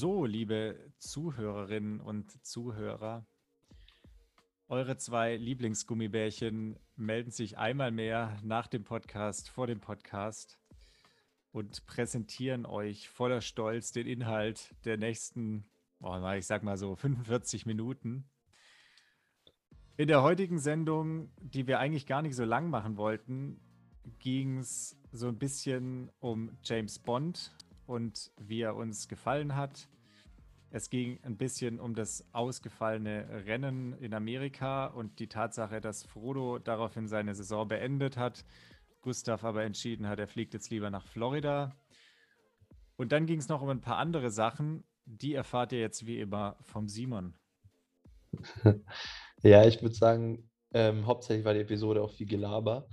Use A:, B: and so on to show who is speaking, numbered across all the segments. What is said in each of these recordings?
A: So, liebe Zuhörerinnen und Zuhörer, eure zwei Lieblingsgummibärchen melden sich einmal mehr nach dem Podcast, vor dem Podcast und präsentieren euch voller Stolz den Inhalt der nächsten, oh, ich sag mal so 45 Minuten. In der heutigen Sendung, die wir eigentlich gar nicht so lang machen wollten, ging es so ein bisschen um James Bond und wie er uns gefallen hat. Es ging ein bisschen um das ausgefallene Rennen in Amerika und die Tatsache, dass Frodo daraufhin seine Saison beendet hat. Gustav aber entschieden hat, er fliegt jetzt lieber nach Florida. Und dann ging es noch um ein paar andere Sachen. Die erfahrt ihr jetzt wie immer vom Simon.
B: Ja, ich würde sagen, ähm, hauptsächlich war die Episode auch viel Gelaber.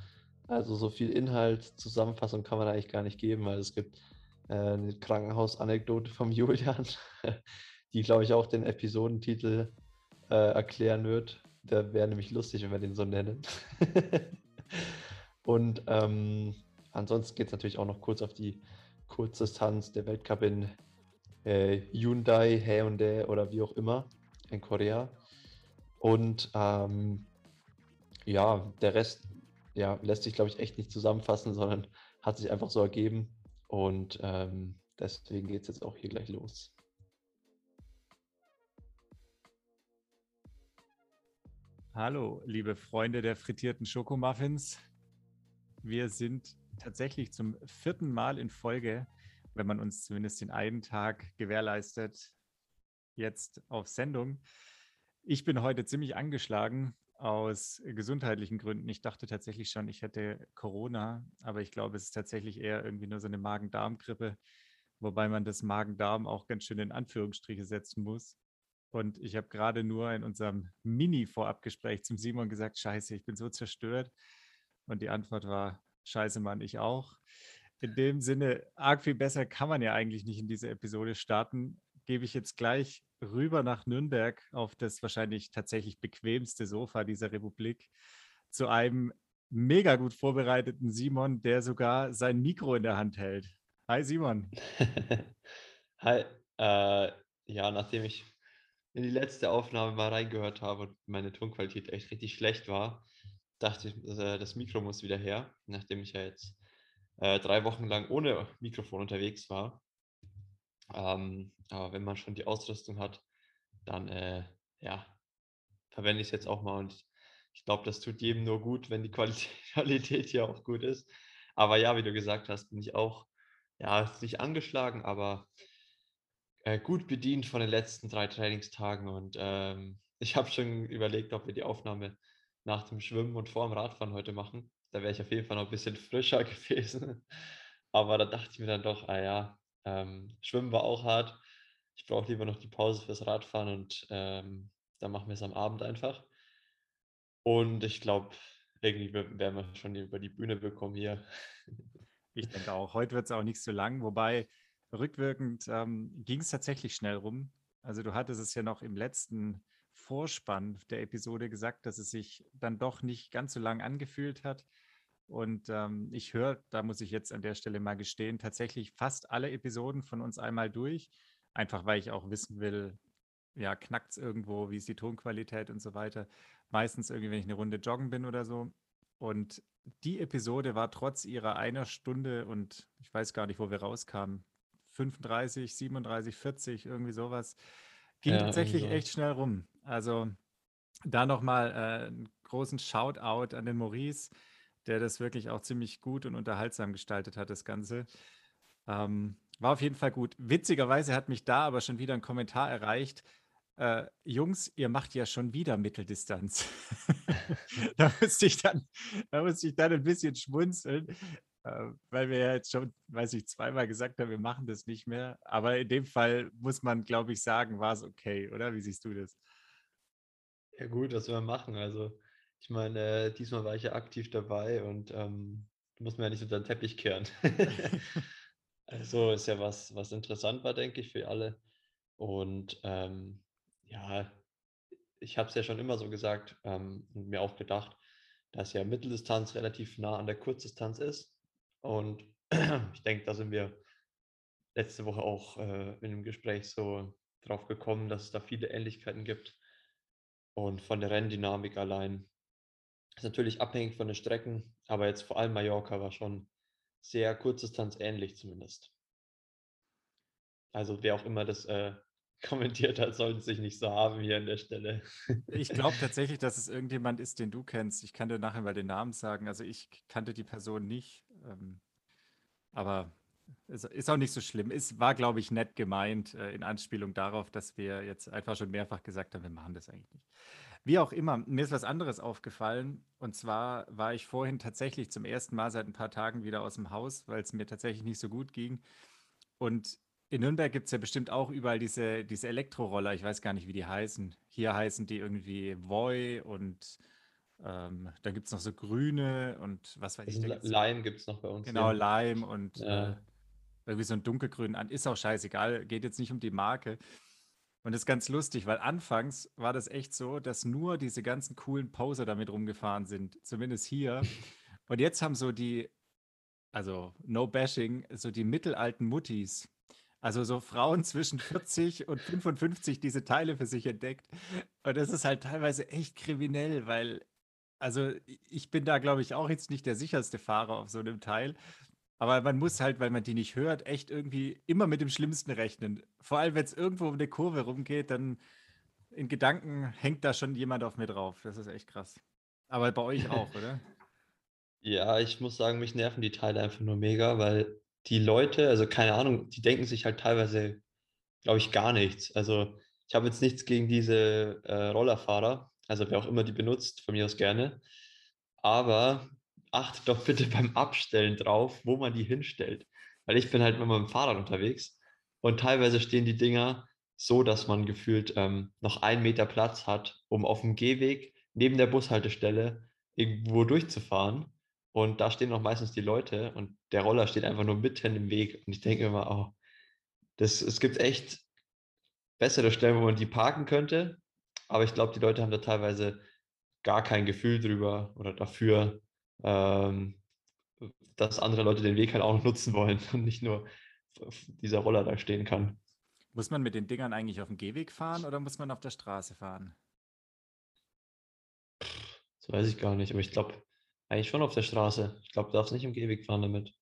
B: Also so viel Inhalt, Zusammenfassung kann man eigentlich gar nicht geben, weil es gibt äh, eine Krankenhausanekdote vom Julian, die, glaube ich, auch den Episodentitel äh, erklären wird. Der wäre nämlich lustig, wenn wir den so nennen. Und ähm, ansonsten geht es natürlich auch noch kurz auf die Kurzdistanz der Weltcup in äh, Hyundai, Hyundai oder wie auch immer in Korea. Und ähm, ja, der Rest ja, lässt sich, glaube ich, echt nicht zusammenfassen, sondern hat sich einfach so ergeben. Und ähm, deswegen geht es jetzt auch hier gleich los.
A: Hallo, liebe Freunde der frittierten Schokomuffins. Wir sind tatsächlich zum vierten Mal in Folge, wenn man uns zumindest den einen Tag gewährleistet, jetzt auf Sendung. Ich bin heute ziemlich angeschlagen aus gesundheitlichen Gründen. Ich dachte tatsächlich schon, ich hätte Corona, aber ich glaube, es ist tatsächlich eher irgendwie nur so eine Magen-Darm-Grippe, wobei man das Magen-Darm auch ganz schön in Anführungsstriche setzen muss. Und ich habe gerade nur in unserem Mini-Vorabgespräch zum Simon gesagt, scheiße, ich bin so zerstört. Und die Antwort war, scheiße, Mann, ich auch. In dem Sinne, arg viel besser kann man ja eigentlich nicht in diese Episode starten. Gebe ich jetzt gleich rüber nach Nürnberg auf das wahrscheinlich tatsächlich bequemste Sofa dieser Republik zu einem mega gut vorbereiteten Simon, der sogar sein Mikro in der Hand hält. Hi Simon.
B: Hi. Äh, ja, nachdem ich in die letzte Aufnahme mal reingehört habe und meine Tonqualität echt richtig schlecht war, dachte ich, äh, das Mikro muss wieder her, nachdem ich ja jetzt äh, drei Wochen lang ohne Mikrofon unterwegs war. Ähm, aber wenn man schon die Ausrüstung hat, dann äh, ja, verwende ich es jetzt auch mal und ich glaube, das tut jedem nur gut, wenn die Qualität hier auch gut ist. Aber ja, wie du gesagt hast, bin ich auch, ja, nicht angeschlagen, aber äh, gut bedient von den letzten drei Trainingstagen und ähm, ich habe schon überlegt, ob wir die Aufnahme nach dem Schwimmen und vor dem Radfahren heute machen. Da wäre ich auf jeden Fall noch ein bisschen frischer gewesen. Aber da dachte ich mir dann doch, ah ja, ähm, Schwimmen war auch hart. Ich brauche lieber noch die Pause fürs Radfahren und ähm, dann machen wir es am Abend einfach. Und ich glaube, irgendwie werden wir schon über die Bühne bekommen hier.
A: Ich denke auch. Heute wird es auch nicht so lang, wobei rückwirkend ähm, ging es tatsächlich schnell rum. Also du hattest es ja noch im letzten Vorspann der Episode gesagt, dass es sich dann doch nicht ganz so lang angefühlt hat. Und ähm, ich höre, da muss ich jetzt an der Stelle mal gestehen, tatsächlich fast alle Episoden von uns einmal durch. Einfach weil ich auch wissen will, ja, knackt es irgendwo, wie ist die Tonqualität und so weiter. Meistens irgendwie, wenn ich eine Runde joggen bin oder so. Und die Episode war trotz ihrer einer Stunde und ich weiß gar nicht, wo wir rauskamen, 35, 37, 40, irgendwie sowas, ging ja, tatsächlich so. echt schnell rum. Also da nochmal äh, einen großen Shoutout an den Maurice der das wirklich auch ziemlich gut und unterhaltsam gestaltet hat, das Ganze. Ähm, war auf jeden Fall gut. Witzigerweise hat mich da aber schon wieder ein Kommentar erreicht. Äh, Jungs, ihr macht ja schon wieder Mitteldistanz. da, musste ich dann, da musste ich dann ein bisschen schmunzeln, weil wir ja jetzt schon, weiß ich, zweimal gesagt haben, wir machen das nicht mehr. Aber in dem Fall muss man, glaube ich, sagen, war es okay, oder? Wie siehst du das?
B: Ja, gut, was wir machen. Also, ich meine, diesmal war ich ja aktiv dabei und ähm, muss man ja nicht unter den Teppich kehren. also ist ja was, was interessant war, denke ich, für alle. Und ähm, ja, ich habe es ja schon immer so gesagt ähm, und mir auch gedacht, dass ja Mitteldistanz relativ nah an der Kurzdistanz ist. Und ich denke, da sind wir letzte Woche auch äh, in einem Gespräch so drauf gekommen, dass es da viele Ähnlichkeiten gibt. Und von der Renndynamik allein ist natürlich abhängig von den Strecken, aber jetzt vor allem Mallorca war schon sehr Kurzdistanz ähnlich zumindest. Also wer auch immer das äh, kommentiert hat, sollten sich nicht so haben hier an der Stelle.
A: Ich glaube tatsächlich, dass es irgendjemand ist, den du kennst. Ich kann dir nachher mal den Namen sagen. Also ich kannte die Person nicht. Ähm, aber es ist auch nicht so schlimm. Es war, glaube ich, nett gemeint äh, in Anspielung darauf, dass wir jetzt einfach schon mehrfach gesagt haben, wir machen das eigentlich nicht. Wie auch immer, mir ist was anderes aufgefallen. Und zwar war ich vorhin tatsächlich zum ersten Mal seit ein paar Tagen wieder aus dem Haus, weil es mir tatsächlich nicht so gut ging. Und in Nürnberg gibt es ja bestimmt auch überall diese, diese Elektroroller. Ich weiß gar nicht, wie die heißen. Hier heißen die irgendwie Voi und ähm, dann gibt es noch so grüne und was weiß ich.
B: Also Lime gibt es noch bei uns.
A: Genau, hier. Lime und ja. äh, irgendwie so ein dunkelgrün an. Ist auch scheißegal, geht jetzt nicht um die Marke. Und das ist ganz lustig, weil anfangs war das echt so, dass nur diese ganzen coolen Poser damit rumgefahren sind, zumindest hier. Und jetzt haben so die, also no bashing, so die mittelalten Muttis, also so Frauen zwischen 40 und 55 diese Teile für sich entdeckt. Und das ist halt teilweise echt kriminell, weil, also ich bin da, glaube ich, auch jetzt nicht der sicherste Fahrer auf so einem Teil. Aber man muss halt, weil man die nicht hört, echt irgendwie immer mit dem Schlimmsten rechnen. Vor allem, wenn es irgendwo um eine Kurve rumgeht, dann in Gedanken hängt da schon jemand auf mir drauf. Das ist echt krass. Aber bei euch auch, oder?
B: Ja, ich muss sagen, mich nerven die Teile einfach nur mega, weil die Leute, also keine Ahnung, die denken sich halt teilweise, glaube ich, gar nichts. Also ich habe jetzt nichts gegen diese äh, Rollerfahrer, also wer auch immer die benutzt, von mir aus gerne. Aber achtet doch bitte beim Abstellen drauf, wo man die hinstellt. Weil ich bin halt immer mit dem Fahrrad unterwegs und teilweise stehen die Dinger so, dass man gefühlt ähm, noch einen Meter Platz hat, um auf dem Gehweg neben der Bushaltestelle irgendwo durchzufahren. Und da stehen noch meistens die Leute und der Roller steht einfach nur mitten im Weg. Und ich denke immer, oh, das, es gibt echt bessere Stellen, wo man die parken könnte. Aber ich glaube, die Leute haben da teilweise gar kein Gefühl drüber oder dafür, ähm, dass andere Leute den Weg halt auch nutzen wollen und nicht nur dieser Roller da stehen kann.
A: Muss man mit den Dingern eigentlich auf dem Gehweg fahren oder muss man auf der Straße fahren?
B: Das weiß ich gar nicht, aber ich glaube eigentlich schon auf der Straße. Ich glaube, du darfst nicht im Gehweg fahren damit.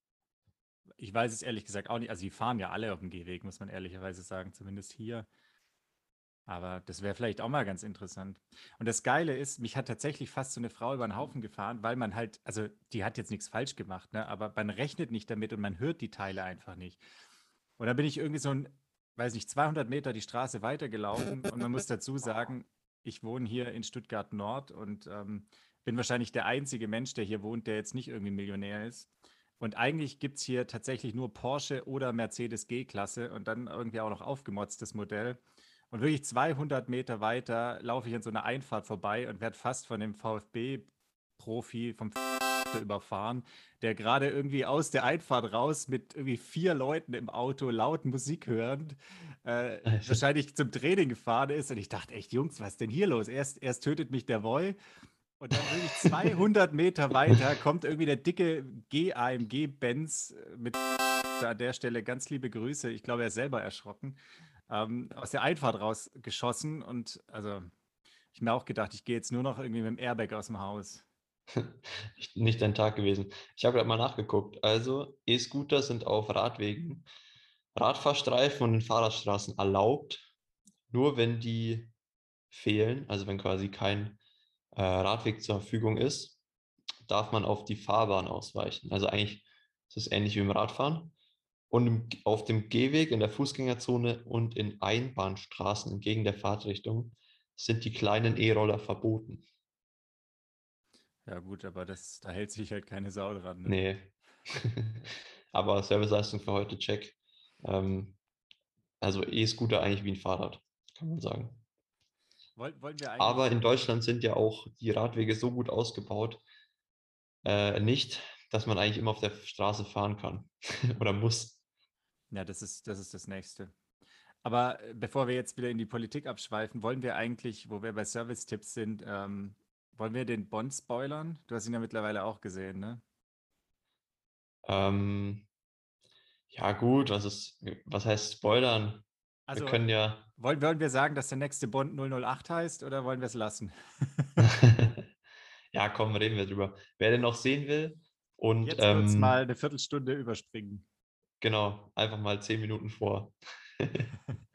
A: Ich weiß es ehrlich gesagt auch nicht. Also, die fahren ja alle auf dem Gehweg, muss man ehrlicherweise sagen, zumindest hier. Aber das wäre vielleicht auch mal ganz interessant. Und das Geile ist, mich hat tatsächlich fast so eine Frau über den Haufen gefahren, weil man halt, also die hat jetzt nichts falsch gemacht, ne? aber man rechnet nicht damit und man hört die Teile einfach nicht. Und da bin ich irgendwie so ein, weiß nicht, 200 Meter die Straße weitergelaufen und man muss dazu sagen, ich wohne hier in Stuttgart Nord und ähm, bin wahrscheinlich der einzige Mensch, der hier wohnt, der jetzt nicht irgendwie Millionär ist. Und eigentlich gibt es hier tatsächlich nur Porsche oder Mercedes G-Klasse und dann irgendwie auch noch aufgemotztes Modell. Und wirklich 200 Meter weiter laufe ich an so einer Einfahrt vorbei und werde fast von dem VfB-Profi vom überfahren, der gerade irgendwie aus der Einfahrt raus mit irgendwie vier Leuten im Auto laut Musik hörend äh, wahrscheinlich zum Training gefahren ist. Und ich dachte echt, Jungs, was ist denn hier los? Erst, erst tötet mich der Boy und dann wirklich 200 Meter weiter kommt irgendwie der dicke G-AMG-Benz mit an der Stelle ganz liebe Grüße. Ich glaube, er ist selber erschrocken ähm, aus der Einfahrt rausgeschossen und also ich mir auch gedacht, ich gehe jetzt nur noch irgendwie mit dem Airbag aus dem Haus.
B: Nicht dein Tag gewesen. Ich habe gerade mal nachgeguckt. Also, E-Scooter sind auf Radwegen, Radfahrstreifen und in Fahrradstraßen erlaubt. Nur wenn die fehlen, also wenn quasi kein äh, Radweg zur Verfügung ist, darf man auf die Fahrbahn ausweichen. Also eigentlich ist es ähnlich wie im Radfahren. Und auf dem Gehweg, in der Fußgängerzone und in Einbahnstraßen entgegen der Fahrtrichtung sind die kleinen E-Roller verboten.
A: Ja, gut, aber das, da hält sich halt keine Sau dran.
B: Ne? Nee. aber Serviceleistung für heute check. Ähm, also E-Scooter eigentlich wie ein Fahrrad, kann man sagen.
A: Wollen, wollen
B: aber in Deutschland sind ja auch die Radwege so gut ausgebaut, äh, nicht, dass man eigentlich immer auf der Straße fahren kann oder muss.
A: Ja, das ist, das ist das Nächste. Aber äh, bevor wir jetzt wieder in die Politik abschweifen, wollen wir eigentlich, wo wir bei Service-Tipps sind, ähm, wollen wir den Bond spoilern? Du hast ihn ja mittlerweile auch gesehen, ne?
B: Ähm, Ja, gut, was ist, was heißt Spoilern?
A: Also
B: wir können ja.
A: Wollen, wollen wir sagen, dass der nächste Bond 008 heißt oder wollen wir es lassen?
B: ja, komm, reden wir drüber. Wer den noch sehen will und.
A: Jetzt ähm, mal eine Viertelstunde überspringen.
B: Genau, einfach mal zehn Minuten vor.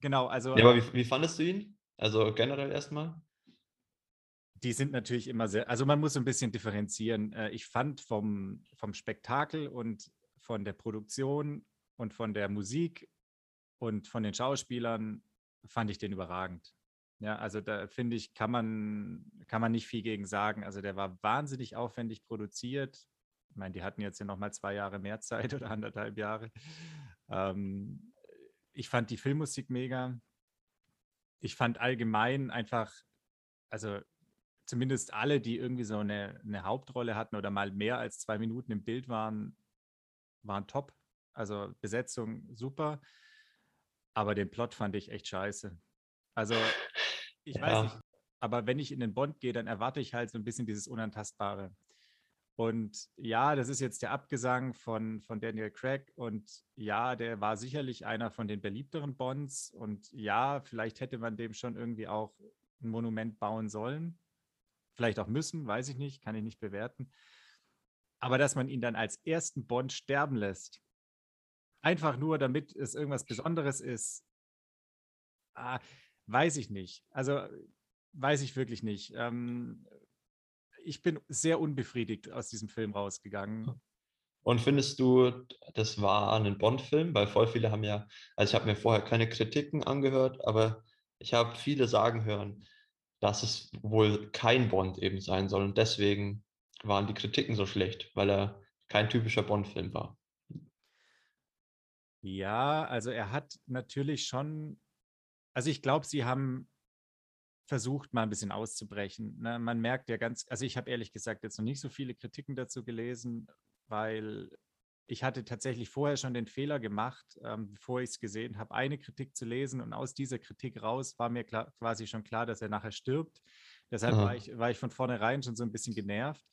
A: genau, also.
B: Ja, aber wie, wie fandest du ihn? Also generell erstmal?
A: die sind natürlich immer sehr, also man muss ein bisschen differenzieren. Äh, ich fand vom, vom Spektakel und von der Produktion und von der Musik und von den Schauspielern fand ich den überragend. Ja, also da finde ich, kann man, kann man nicht viel gegen sagen. Also der war wahnsinnig aufwendig produziert. Ich meine, die hatten jetzt ja nochmal zwei Jahre mehr Zeit oder anderthalb Jahre. Ähm, ich fand die Filmmusik mega. Ich fand allgemein einfach, also zumindest alle, die irgendwie so eine, eine Hauptrolle hatten oder mal mehr als zwei Minuten im Bild waren, waren top. Also Besetzung super. Aber den Plot fand ich echt scheiße. Also, ich ja. weiß nicht, aber wenn ich in den Bond gehe, dann erwarte ich halt so ein bisschen dieses Unantastbare. Und ja, das ist jetzt der Abgesang von, von Daniel Craig. Und ja, der war sicherlich einer von den beliebteren Bonds. Und ja, vielleicht hätte man dem schon irgendwie auch ein Monument bauen sollen. Vielleicht auch müssen, weiß ich nicht, kann ich nicht bewerten. Aber dass man ihn dann als ersten Bond sterben lässt, einfach nur damit es irgendwas Besonderes ist, ah, weiß ich nicht. Also weiß ich wirklich nicht. Ähm, ich bin sehr unbefriedigt aus diesem Film rausgegangen.
B: Und findest du, das war ein Bond-Film? Weil voll viele haben ja, also ich habe mir vorher keine Kritiken angehört, aber ich habe viele sagen hören, dass es wohl kein Bond eben sein soll. Und deswegen waren die Kritiken so schlecht, weil er kein typischer Bond-Film war.
A: Ja, also er hat natürlich schon, also ich glaube, sie haben versucht, mal ein bisschen auszubrechen. Ne? Man merkt ja ganz, also ich habe ehrlich gesagt jetzt noch nicht so viele Kritiken dazu gelesen, weil ich hatte tatsächlich vorher schon den Fehler gemacht, ähm, bevor ich es gesehen habe, eine Kritik zu lesen und aus dieser Kritik raus war mir klar, quasi schon klar, dass er nachher stirbt. Deshalb war ich, war ich von vornherein schon so ein bisschen genervt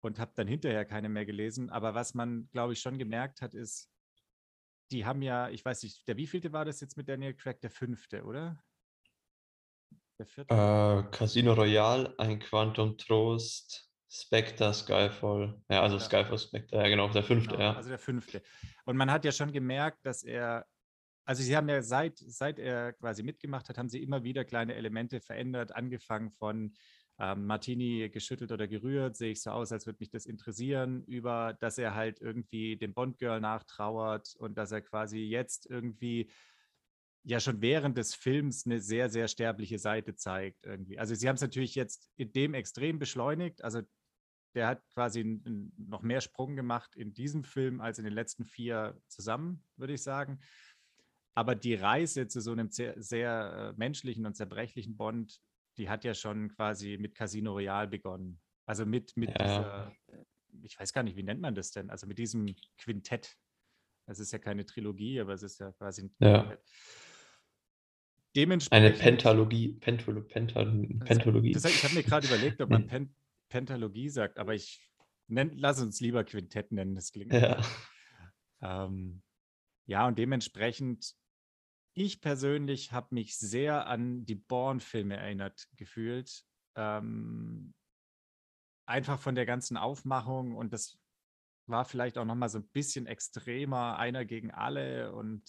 A: und habe dann hinterher keine mehr gelesen. Aber was man, glaube ich, schon gemerkt hat, ist, die haben ja, ich weiß nicht, der wievielte war das jetzt mit Daniel Craig? Der fünfte, oder?
B: Der vierte? Äh, Casino Royale, ein Quantum Trost, Spectre, Skyfall. Ja, also ja. Skyfall, Spectre, ja genau, der fünfte, genau,
A: ja. Also der fünfte. Und man hat ja schon gemerkt, dass er, also sie haben ja seit, seit er quasi mitgemacht hat, haben sie immer wieder kleine Elemente verändert, angefangen von ähm, Martini geschüttelt oder gerührt, sehe ich so aus, als würde mich das interessieren, über, dass er halt irgendwie dem Bond-Girl nachtrauert und dass er quasi jetzt irgendwie ja schon während des Films eine sehr, sehr sterbliche Seite zeigt irgendwie. Also sie haben es natürlich jetzt in dem extrem beschleunigt. Also der hat quasi noch mehr Sprung gemacht in diesem Film als in den letzten vier zusammen, würde ich sagen. Aber die Reise zu so einem sehr, sehr äh, menschlichen und zerbrechlichen Bond, die hat ja schon quasi mit Casino Royale begonnen. Also mit, mit ja. dieser, ich weiß gar nicht, wie nennt man das denn? Also mit diesem Quintett. Es ist ja keine Trilogie, aber es ist ja quasi ein
B: ja. Quintett. Dementsprechend, Eine Pentalogie, Pentolo, Pental, Pentologie.
A: Das, ich habe mir gerade überlegt, ob man Pen, Pentalogie sagt, aber ich nenn, lass uns lieber Quintett nennen, das klingt. Ja. Ähm, ja, und dementsprechend, ich persönlich habe mich sehr an die Born-Filme erinnert gefühlt. Ähm, einfach von der ganzen Aufmachung und das war vielleicht auch nochmal so ein bisschen extremer, einer gegen alle und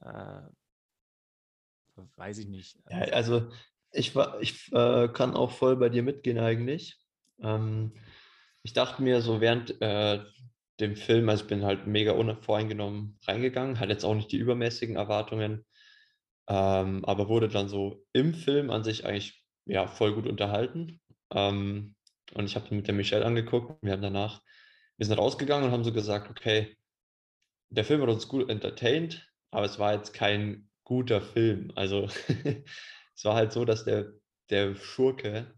A: äh, weiß ich nicht.
B: Ja, also ich, ich äh, kann auch voll bei dir mitgehen eigentlich. Ähm, ich dachte mir so während äh, dem Film, also ich bin halt mega unvoreingenommen reingegangen, hatte jetzt auch nicht die übermäßigen Erwartungen, ähm, aber wurde dann so im Film an sich eigentlich ja voll gut unterhalten. Ähm, und ich habe mit der Michelle angeguckt, wir haben danach, wir sind rausgegangen und haben so gesagt, okay, der Film hat uns gut entertained, aber es war jetzt kein guter Film. Also es war halt so, dass der, der Schurke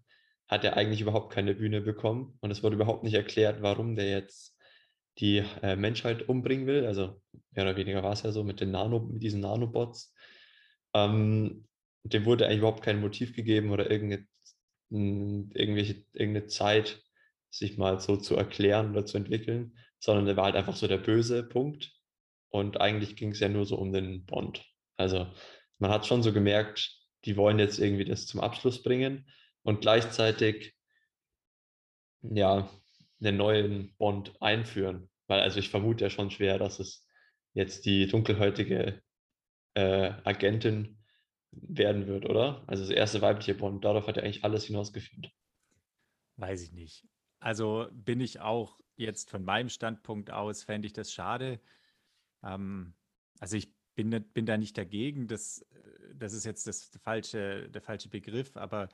B: hat er eigentlich überhaupt keine Bühne bekommen und es wurde überhaupt nicht erklärt, warum der jetzt die äh, Menschheit umbringen will. Also mehr oder weniger war es ja so mit den Nano, mit diesen Nanobots. Ähm, dem wurde eigentlich überhaupt kein Motiv gegeben oder irgendeine, irgendwelche, irgendeine Zeit sich mal so zu erklären oder zu entwickeln, sondern er war halt einfach so der böse Punkt. Und eigentlich ging es ja nur so um den Bond. Also man hat schon so gemerkt, die wollen jetzt irgendwie das zum Abschluss bringen und gleichzeitig ja einen neuen Bond einführen. Weil also ich vermute ja schon schwer, dass es jetzt die dunkelhäutige äh, Agentin werden wird, oder? Also das erste weibliche Bond, darauf hat ja eigentlich alles hinausgeführt.
A: Weiß ich nicht. Also bin ich auch jetzt von meinem Standpunkt aus, fände ich das schade. Ähm, also ich bin, bin da nicht dagegen, das, das ist jetzt das falsche, der falsche Begriff, aber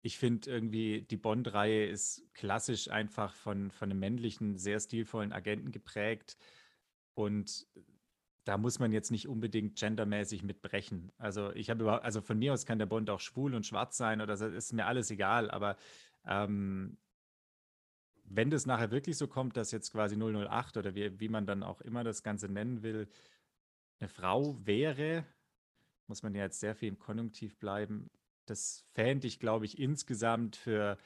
A: ich finde irgendwie, die Bond-Reihe ist klassisch einfach von, von einem männlichen, sehr stilvollen Agenten geprägt. Und da muss man jetzt nicht unbedingt gendermäßig mitbrechen. Also ich habe überhaupt, also von mir aus kann der Bond auch schwul und schwarz sein oder so, ist mir alles egal, aber ähm, wenn das nachher wirklich so kommt, dass jetzt quasi 008 oder wie, wie man dann auch immer das Ganze nennen will, eine Frau wäre, muss man ja jetzt sehr viel im Konjunktiv bleiben, das fände ich, glaube ich, insgesamt für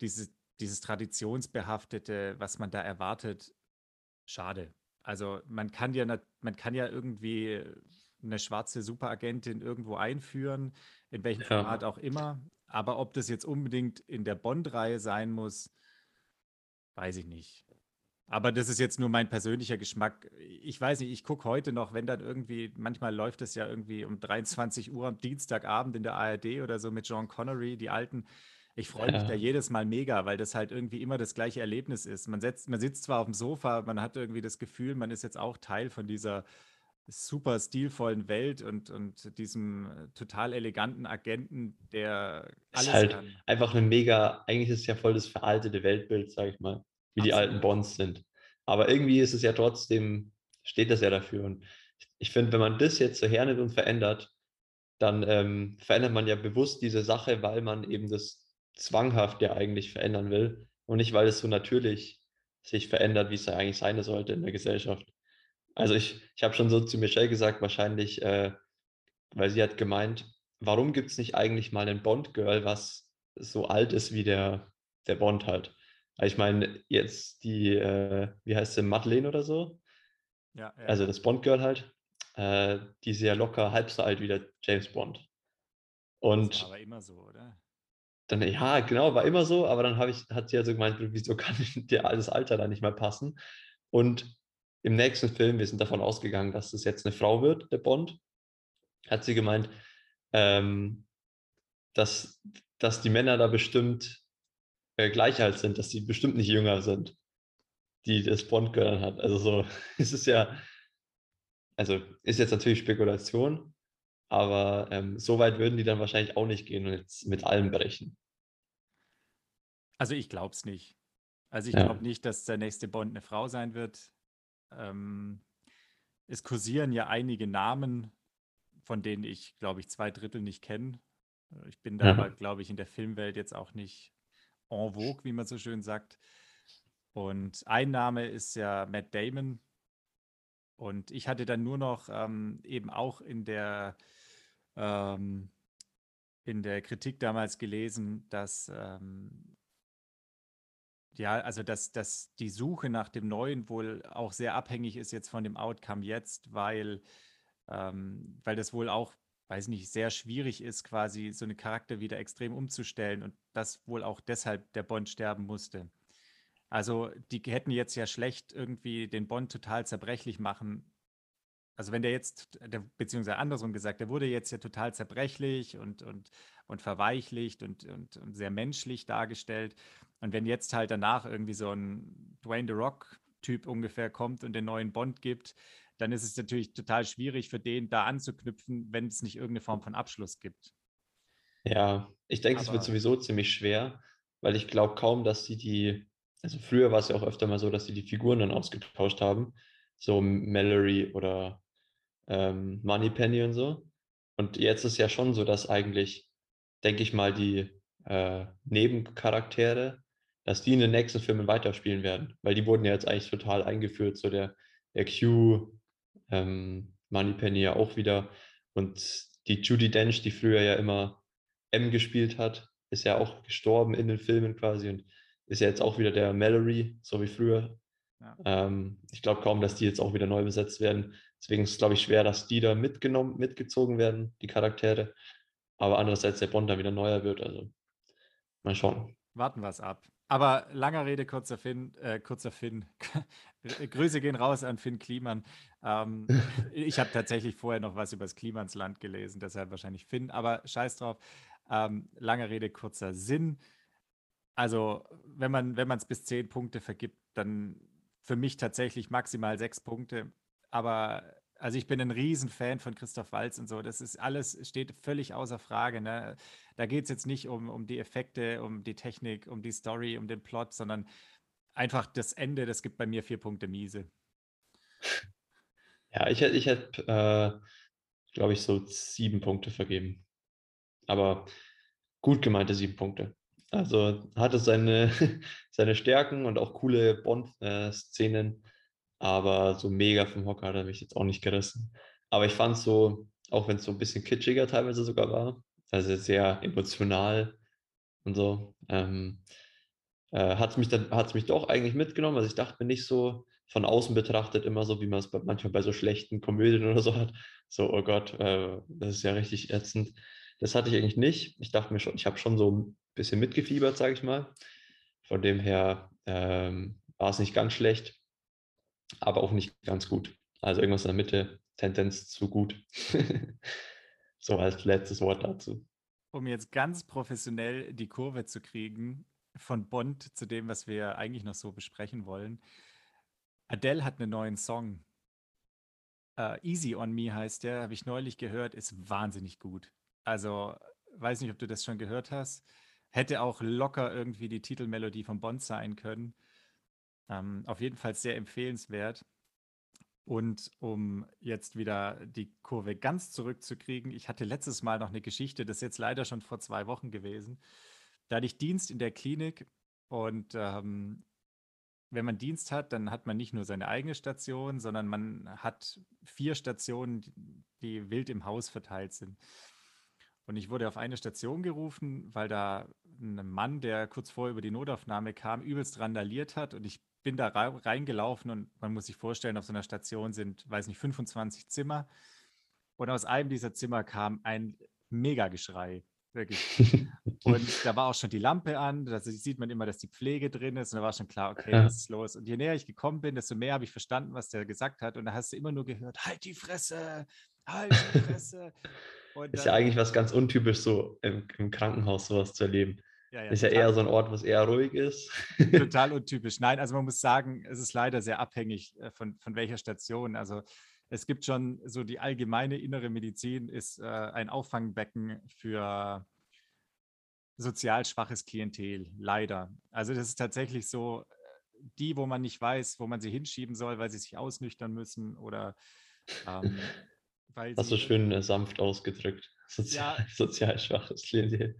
A: diese, dieses Traditionsbehaftete, was man da erwartet, schade. Also man kann ja, man kann ja irgendwie eine schwarze Superagentin irgendwo einführen, in welchem ja. Format auch immer. Aber ob das jetzt unbedingt in der Bond-Reihe sein muss, weiß ich nicht. Aber das ist jetzt nur mein persönlicher Geschmack. Ich weiß nicht, ich gucke heute noch, wenn dann irgendwie, manchmal läuft es ja irgendwie um 23 Uhr am Dienstagabend in der ARD oder so mit John Connery, die alten. Ich freue mich ja. da jedes Mal mega, weil das halt irgendwie immer das gleiche Erlebnis ist. Man, setzt, man sitzt zwar auf dem Sofa, man hat irgendwie das Gefühl, man ist jetzt auch Teil von dieser super stilvollen Welt und, und diesem total eleganten Agenten, der
B: alles ist halt kann. einfach eine mega, eigentlich ist es ja voll das veraltete Weltbild, sag ich mal wie die alten Bonds sind. Aber irgendwie ist es ja trotzdem, steht das ja dafür. Und ich finde, wenn man das jetzt so hernimmt und verändert, dann ähm, verändert man ja bewusst diese Sache, weil man eben das zwanghaft ja eigentlich verändern will und nicht, weil es so natürlich sich verändert, wie es ja eigentlich sein sollte in der Gesellschaft. Also ich, ich habe schon so zu Michelle gesagt, wahrscheinlich, äh, weil sie hat gemeint, warum gibt es nicht eigentlich mal ein Bond-Girl, was so alt ist wie der, der Bond halt? Ich meine, jetzt die, äh, wie heißt sie, Madeleine oder so? Ja, ja. Also das Bond-Girl halt. Äh, die ist ja locker halb so alt wie der James Bond. Und
A: das war aber immer so, oder?
B: Dann, ja, genau, war immer so, aber dann ich, hat sie also gemeint, wieso kann dir das Alter da nicht mal passen? Und im nächsten Film, wir sind davon ausgegangen, dass es jetzt eine Frau wird, der Bond, hat sie gemeint, ähm, dass, dass die Männer da bestimmt äh, gleich alt sind, dass sie bestimmt nicht jünger sind, die das Bond-Girl hat. Also so, es ist ja, also ist jetzt natürlich Spekulation, aber ähm, so weit würden die dann wahrscheinlich auch nicht gehen und jetzt mit allem brechen.
A: Also ich glaube es nicht. Also ich ja. glaube nicht, dass der nächste Bond eine Frau sein wird. Ähm, es kursieren ja einige Namen, von denen ich, glaube ich, zwei Drittel nicht kenne. Ich bin da ja. aber, glaube ich, in der Filmwelt jetzt auch nicht en vogue, wie man so schön sagt. Und ein Name ist ja Matt Damon. Und ich hatte dann nur noch ähm, eben auch in der, ähm, in der Kritik damals gelesen, dass ähm, ja, also dass, dass die Suche nach dem Neuen wohl auch sehr abhängig ist jetzt von dem Outcome jetzt, weil, ähm, weil das wohl auch weiß nicht, sehr schwierig ist, quasi so eine Charakter wieder extrem umzustellen und das wohl auch deshalb der Bond sterben musste. Also die hätten jetzt ja schlecht irgendwie den Bond total zerbrechlich machen. Also wenn der jetzt, der, beziehungsweise andersrum gesagt, der wurde jetzt ja total zerbrechlich und, und, und verweichlicht und, und, und sehr menschlich dargestellt. Und wenn jetzt halt danach irgendwie so ein Dwayne The Rock-Typ ungefähr kommt und den neuen Bond gibt, dann ist es natürlich total schwierig für den da anzuknüpfen, wenn es nicht irgendeine Form von Abschluss gibt.
B: Ja, ich denke, es wird sowieso ziemlich schwer, weil ich glaube kaum, dass sie die, also früher war es ja auch öfter mal so, dass sie die Figuren dann ausgetauscht haben, so Mallory oder ähm, Moneypenny und so. Und jetzt ist ja schon so, dass eigentlich, denke ich mal, die äh, Nebencharaktere, dass die in den nächsten Filmen weiterspielen werden, weil die wurden ja jetzt eigentlich total eingeführt, so der, der Q, ähm, Moneypenny ja auch wieder. Und die Judy Dench, die früher ja immer M gespielt hat, ist ja auch gestorben in den Filmen quasi. Und ist ja jetzt auch wieder der Mallory, so wie früher.
A: Ja.
B: Ähm, ich glaube kaum, dass die jetzt auch wieder neu besetzt werden. Deswegen ist es, glaube ich, schwer, dass die da mitgenommen, mitgezogen werden, die Charaktere. Aber andererseits der Bond dann wieder neuer wird. Also mal schauen.
A: Warten wir es ab. Aber langer Rede, kurzer Finn, äh, kurzer Finn. Grüße gehen raus an Finn Kliman. Ähm, ich habe tatsächlich vorher noch was über das Klimansland gelesen, deshalb wahrscheinlich Finn, aber scheiß drauf. Ähm, langer Rede, kurzer Sinn. Also, wenn man es bis zehn Punkte vergibt, dann für mich tatsächlich maximal sechs Punkte. Aber also ich bin ein Riesenfan von Christoph Walz und so. Das ist alles, steht völlig außer Frage. Ne? Da geht es jetzt nicht um, um die Effekte, um die Technik, um die Story, um den Plot, sondern einfach das Ende, das gibt bei mir vier Punkte miese.
B: Ja, ich hätte, ich hätte, äh, glaube ich, so sieben Punkte vergeben. Aber gut gemeinte sieben Punkte. Also hatte seine, seine Stärken und auch coole Bond-Szenen, aber so mega vom Hocker hat er mich jetzt auch nicht gerissen. Aber ich fand es so, auch wenn es so ein bisschen kitschiger teilweise sogar war, also sehr emotional und so, ähm, äh, hat es mich, mich doch eigentlich mitgenommen. Also ich dachte mir nicht so von außen betrachtet immer so, wie man es manchmal bei so schlechten Komödien oder so hat. So, oh Gott, äh, das ist ja richtig ätzend. Das hatte ich eigentlich nicht. Ich dachte mir schon, ich habe schon so ein bisschen mitgefiebert, sage ich mal. Von dem her ähm, war es nicht ganz schlecht, aber auch nicht ganz gut. Also irgendwas in der Mitte, Tendenz zu gut. so als letztes Wort dazu.
A: Um jetzt ganz professionell die Kurve zu kriegen, von Bond zu dem, was wir eigentlich noch so besprechen wollen. Adele hat einen neuen Song. Uh, Easy on Me heißt der, habe ich neulich gehört, ist wahnsinnig gut. Also, weiß nicht, ob du das schon gehört hast. Hätte auch locker irgendwie die Titelmelodie von Bond sein können. Ähm, auf jeden Fall sehr empfehlenswert. Und um jetzt wieder die Kurve ganz zurückzukriegen, ich hatte letztes Mal noch eine Geschichte, das ist jetzt leider schon vor zwei Wochen gewesen. Da hatte ich Dienst in der Klinik und ähm, wenn man Dienst hat, dann hat man nicht nur seine eigene Station, sondern man hat vier Stationen, die wild im Haus verteilt sind. Und ich wurde auf eine Station gerufen, weil da ein Mann, der kurz vorher über die Notaufnahme kam, übelst randaliert hat. Und ich bin da reingelaufen und man muss sich vorstellen, auf so einer Station sind, weiß nicht, 25 Zimmer. Und aus einem dieser Zimmer kam ein Megageschrei. Wirklich. Und da war auch schon die Lampe an, da sieht man immer, dass die Pflege drin ist und da war schon klar, okay, was ist los? Und je näher ich gekommen bin, desto mehr habe ich verstanden, was der gesagt hat und da hast du immer nur gehört, halt die Fresse, halt die Fresse.
B: Und ist ja eigentlich was ganz untypisch, so im, im Krankenhaus sowas zu erleben. Ja, ja, ist ja eher so ein Ort, was eher ruhig ist.
A: Total untypisch. Nein, also man muss sagen, es ist leider sehr abhängig äh, von, von welcher Station. Also es gibt schon so die allgemeine innere Medizin ist äh, ein Auffangbecken für sozial schwaches Klientel, leider. Also das ist tatsächlich so, die, wo man nicht weiß, wo man sie hinschieben soll, weil sie sich ausnüchtern müssen oder ähm,
B: weil Hast du schön äh, sanft ausgedrückt. Sozial, ja, sozial schwaches Klientel.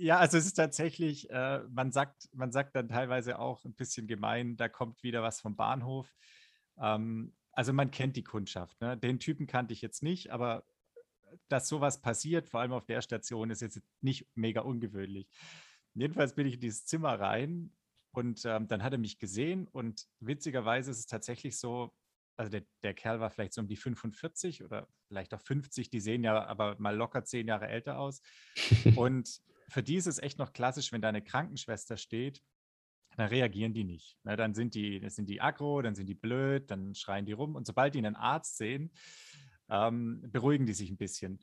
A: Ja, also es ist tatsächlich, äh, man, sagt, man sagt dann teilweise auch ein bisschen gemein, da kommt wieder was vom Bahnhof. Ähm, also man kennt die Kundschaft. Ne? Den Typen kannte ich jetzt nicht, aber dass sowas passiert, vor allem auf der Station, ist jetzt nicht mega ungewöhnlich. Jedenfalls bin ich in dieses Zimmer rein und ähm, dann hat er mich gesehen und witzigerweise ist es tatsächlich so, also der, der Kerl war vielleicht so um die 45 oder vielleicht auch 50, die sehen ja aber mal locker zehn Jahre älter aus. und für die ist es echt noch klassisch, wenn da eine Krankenschwester steht, dann reagieren die nicht. Na, dann sind die, sind die aggro, dann sind die blöd, dann schreien die rum. Und sobald die einen Arzt sehen, ähm, beruhigen die sich ein bisschen.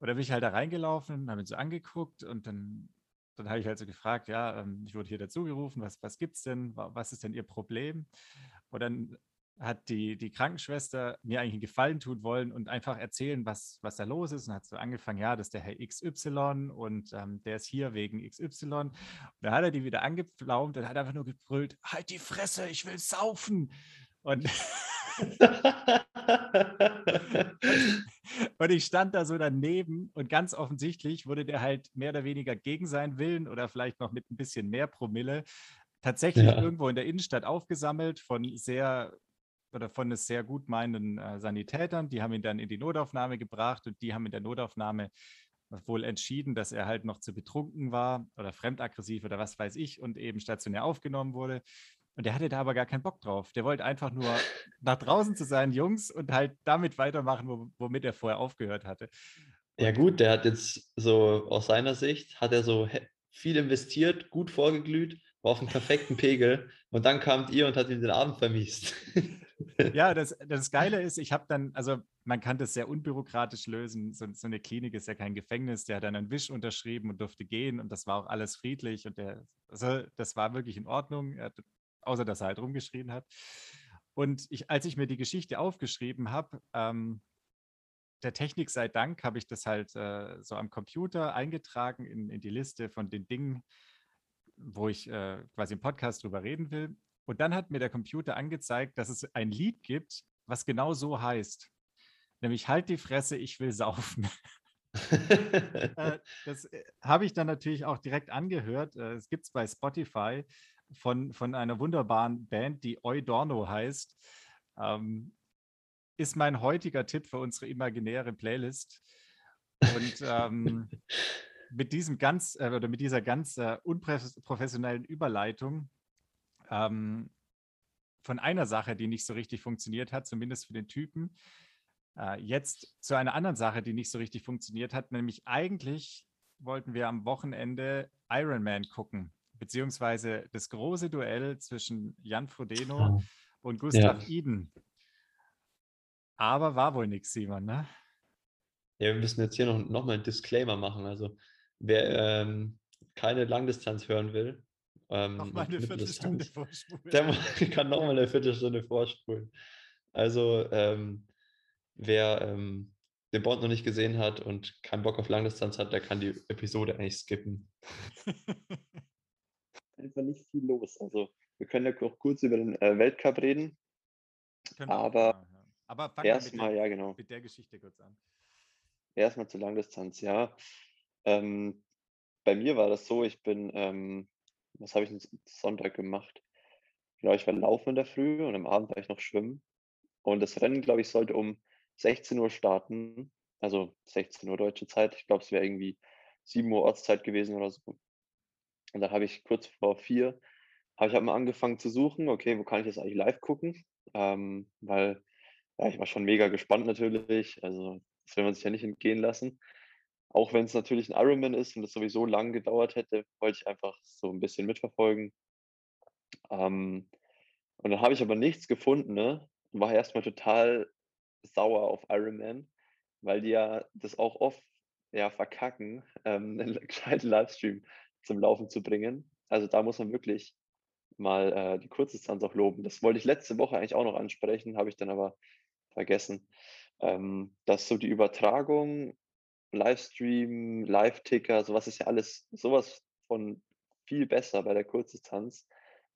A: Da bin ich halt da reingelaufen, habe ihn so angeguckt und dann, dann habe ich halt so gefragt, ja, ähm, ich wurde hier dazugerufen, was, was gibt es denn, was ist denn Ihr Problem? Und dann hat die, die Krankenschwester mir eigentlich einen Gefallen tun wollen und einfach erzählen, was, was da los ist. Und hat so angefangen, ja, das ist der Herr XY und ähm, der ist hier wegen XY. Und dann hat er die wieder angepflaumt und hat einfach nur gebrüllt, halt die Fresse, ich will saufen. Und und ich stand da so daneben und ganz offensichtlich wurde der halt mehr oder weniger gegen seinen Willen oder vielleicht noch mit ein bisschen mehr Promille tatsächlich ja. irgendwo in der Innenstadt aufgesammelt von sehr oder von sehr gut meinenden äh, Sanitätern. Die haben ihn dann in die Notaufnahme gebracht und die haben in der Notaufnahme wohl entschieden, dass er halt noch zu betrunken war oder fremdaggressiv oder was weiß ich und eben stationär aufgenommen wurde. Und der hatte da aber gar keinen Bock drauf. Der wollte einfach nur nach draußen zu seinen Jungs und halt damit weitermachen, womit er vorher aufgehört hatte.
B: Ja gut, der hat jetzt so aus seiner Sicht, hat er so viel investiert, gut vorgeglüht, war auf einem perfekten Pegel und dann kamt ihr und hat ihm den Abend vermiest.
A: Ja, das, das Geile ist, ich habe dann, also man kann das sehr unbürokratisch lösen. So, so, eine Klinik ist ja kein Gefängnis. Der hat dann einen Wisch unterschrieben und durfte gehen und das war auch alles friedlich und der, also das war wirklich in Ordnung, außer dass er halt rumgeschrien hat. Und ich, als ich mir die Geschichte aufgeschrieben habe, ähm, der Technik sei Dank, habe ich das halt äh, so am Computer eingetragen in, in die Liste von den Dingen, wo ich äh, quasi im Podcast drüber reden will. Und dann hat mir der Computer angezeigt, dass es ein Lied gibt, was genau so heißt. Nämlich Halt die Fresse, ich will saufen. Äh, das äh, habe ich dann natürlich auch direkt angehört. Äh, es gibt es bei Spotify von, von einer wunderbaren Band, die Eudorno heißt. Ähm, ist mein heutiger Tipp für unsere imaginäre Playlist. Und ähm, mit diesem ganz äh, oder mit dieser ganz äh, unprofessionellen Überleitung ähm, von einer Sache, die nicht so richtig funktioniert hat, zumindest für den Typen, äh, jetzt zu einer anderen Sache, die nicht so richtig funktioniert hat, nämlich eigentlich wollten wir am Wochenende Iron Man gucken, beziehungsweise das große Duell zwischen Jan Frodeno und Gustav ja. Iden. Aber war wohl nichts, Simon, ne?
B: Ja, wir müssen jetzt hier noch, noch mal einen Disclaimer machen. Also Wer ähm, keine Langdistanz hören will,
A: ähm, nochmal eine Viertelstunde vorspulen.
B: Der kann nochmal eine Viertelstunde vorspulen. Also, ähm, wer ähm, den Bond noch nicht gesehen hat und keinen Bock auf Langdistanz hat, der kann die Episode eigentlich skippen. Einfach nicht viel los. Also, wir können ja auch kurz über den äh, Weltcup reden. Genau, aber, ja. aber erstmal, ja, genau.
A: Mit der Geschichte kurz an.
B: Erstmal zur Langdistanz, ja. Ähm, bei mir war das so, ich bin, ähm, was habe ich Sonntag gemacht? Genau, ich war laufen in der Früh und am Abend war ich noch schwimmen. Und das Rennen, glaube ich, sollte um 16 Uhr starten, also 16 Uhr deutsche Zeit. Ich glaube, es wäre irgendwie 7 Uhr Ortszeit gewesen oder so. Und dann habe ich kurz vor vier, habe ich halt mal angefangen zu suchen, okay, wo kann ich das eigentlich live gucken? Ähm, weil ja, ich war schon mega gespannt natürlich. Also das will man sich ja nicht entgehen lassen. Auch wenn es natürlich ein Ironman ist und es sowieso lang gedauert hätte, wollte ich einfach so ein bisschen mitverfolgen. Ähm, und dann habe ich aber nichts gefunden, ne? Und war erstmal total sauer auf Ironman, weil die ja das auch oft ja, verkacken, ähm, einen gescheiten Livestream zum Laufen zu bringen. Also da muss man wirklich mal äh, die Kurzdistanz auch loben. Das wollte ich letzte Woche eigentlich auch noch ansprechen, habe ich dann aber vergessen. Ähm, dass so die Übertragung Livestream, Live-Ticker, sowas ist ja alles sowas von viel besser bei der Kurzdistanz.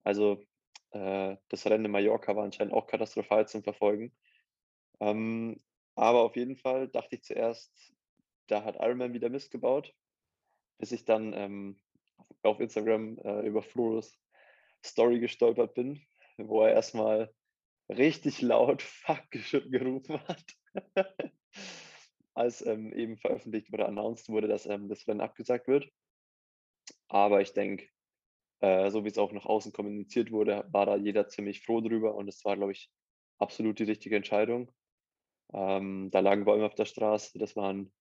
B: Also äh, das Rennen in Mallorca war anscheinend auch katastrophal zum Verfolgen. Ähm, aber auf jeden Fall dachte ich zuerst, da hat Ironman wieder Mist gebaut, bis ich dann ähm, auf Instagram äh, über Floros Story gestolpert bin, wo er erstmal richtig laut Fuck gerufen hat. Als ähm, eben veröffentlicht oder announced wurde, dass ähm, das Rennen abgesagt wird. Aber ich denke, äh, so wie es auch nach außen kommuniziert wurde, war da jeder ziemlich froh drüber und es war, glaube ich, absolut die richtige Entscheidung. Ähm, da lagen Bäume auf der Straße, das war ein,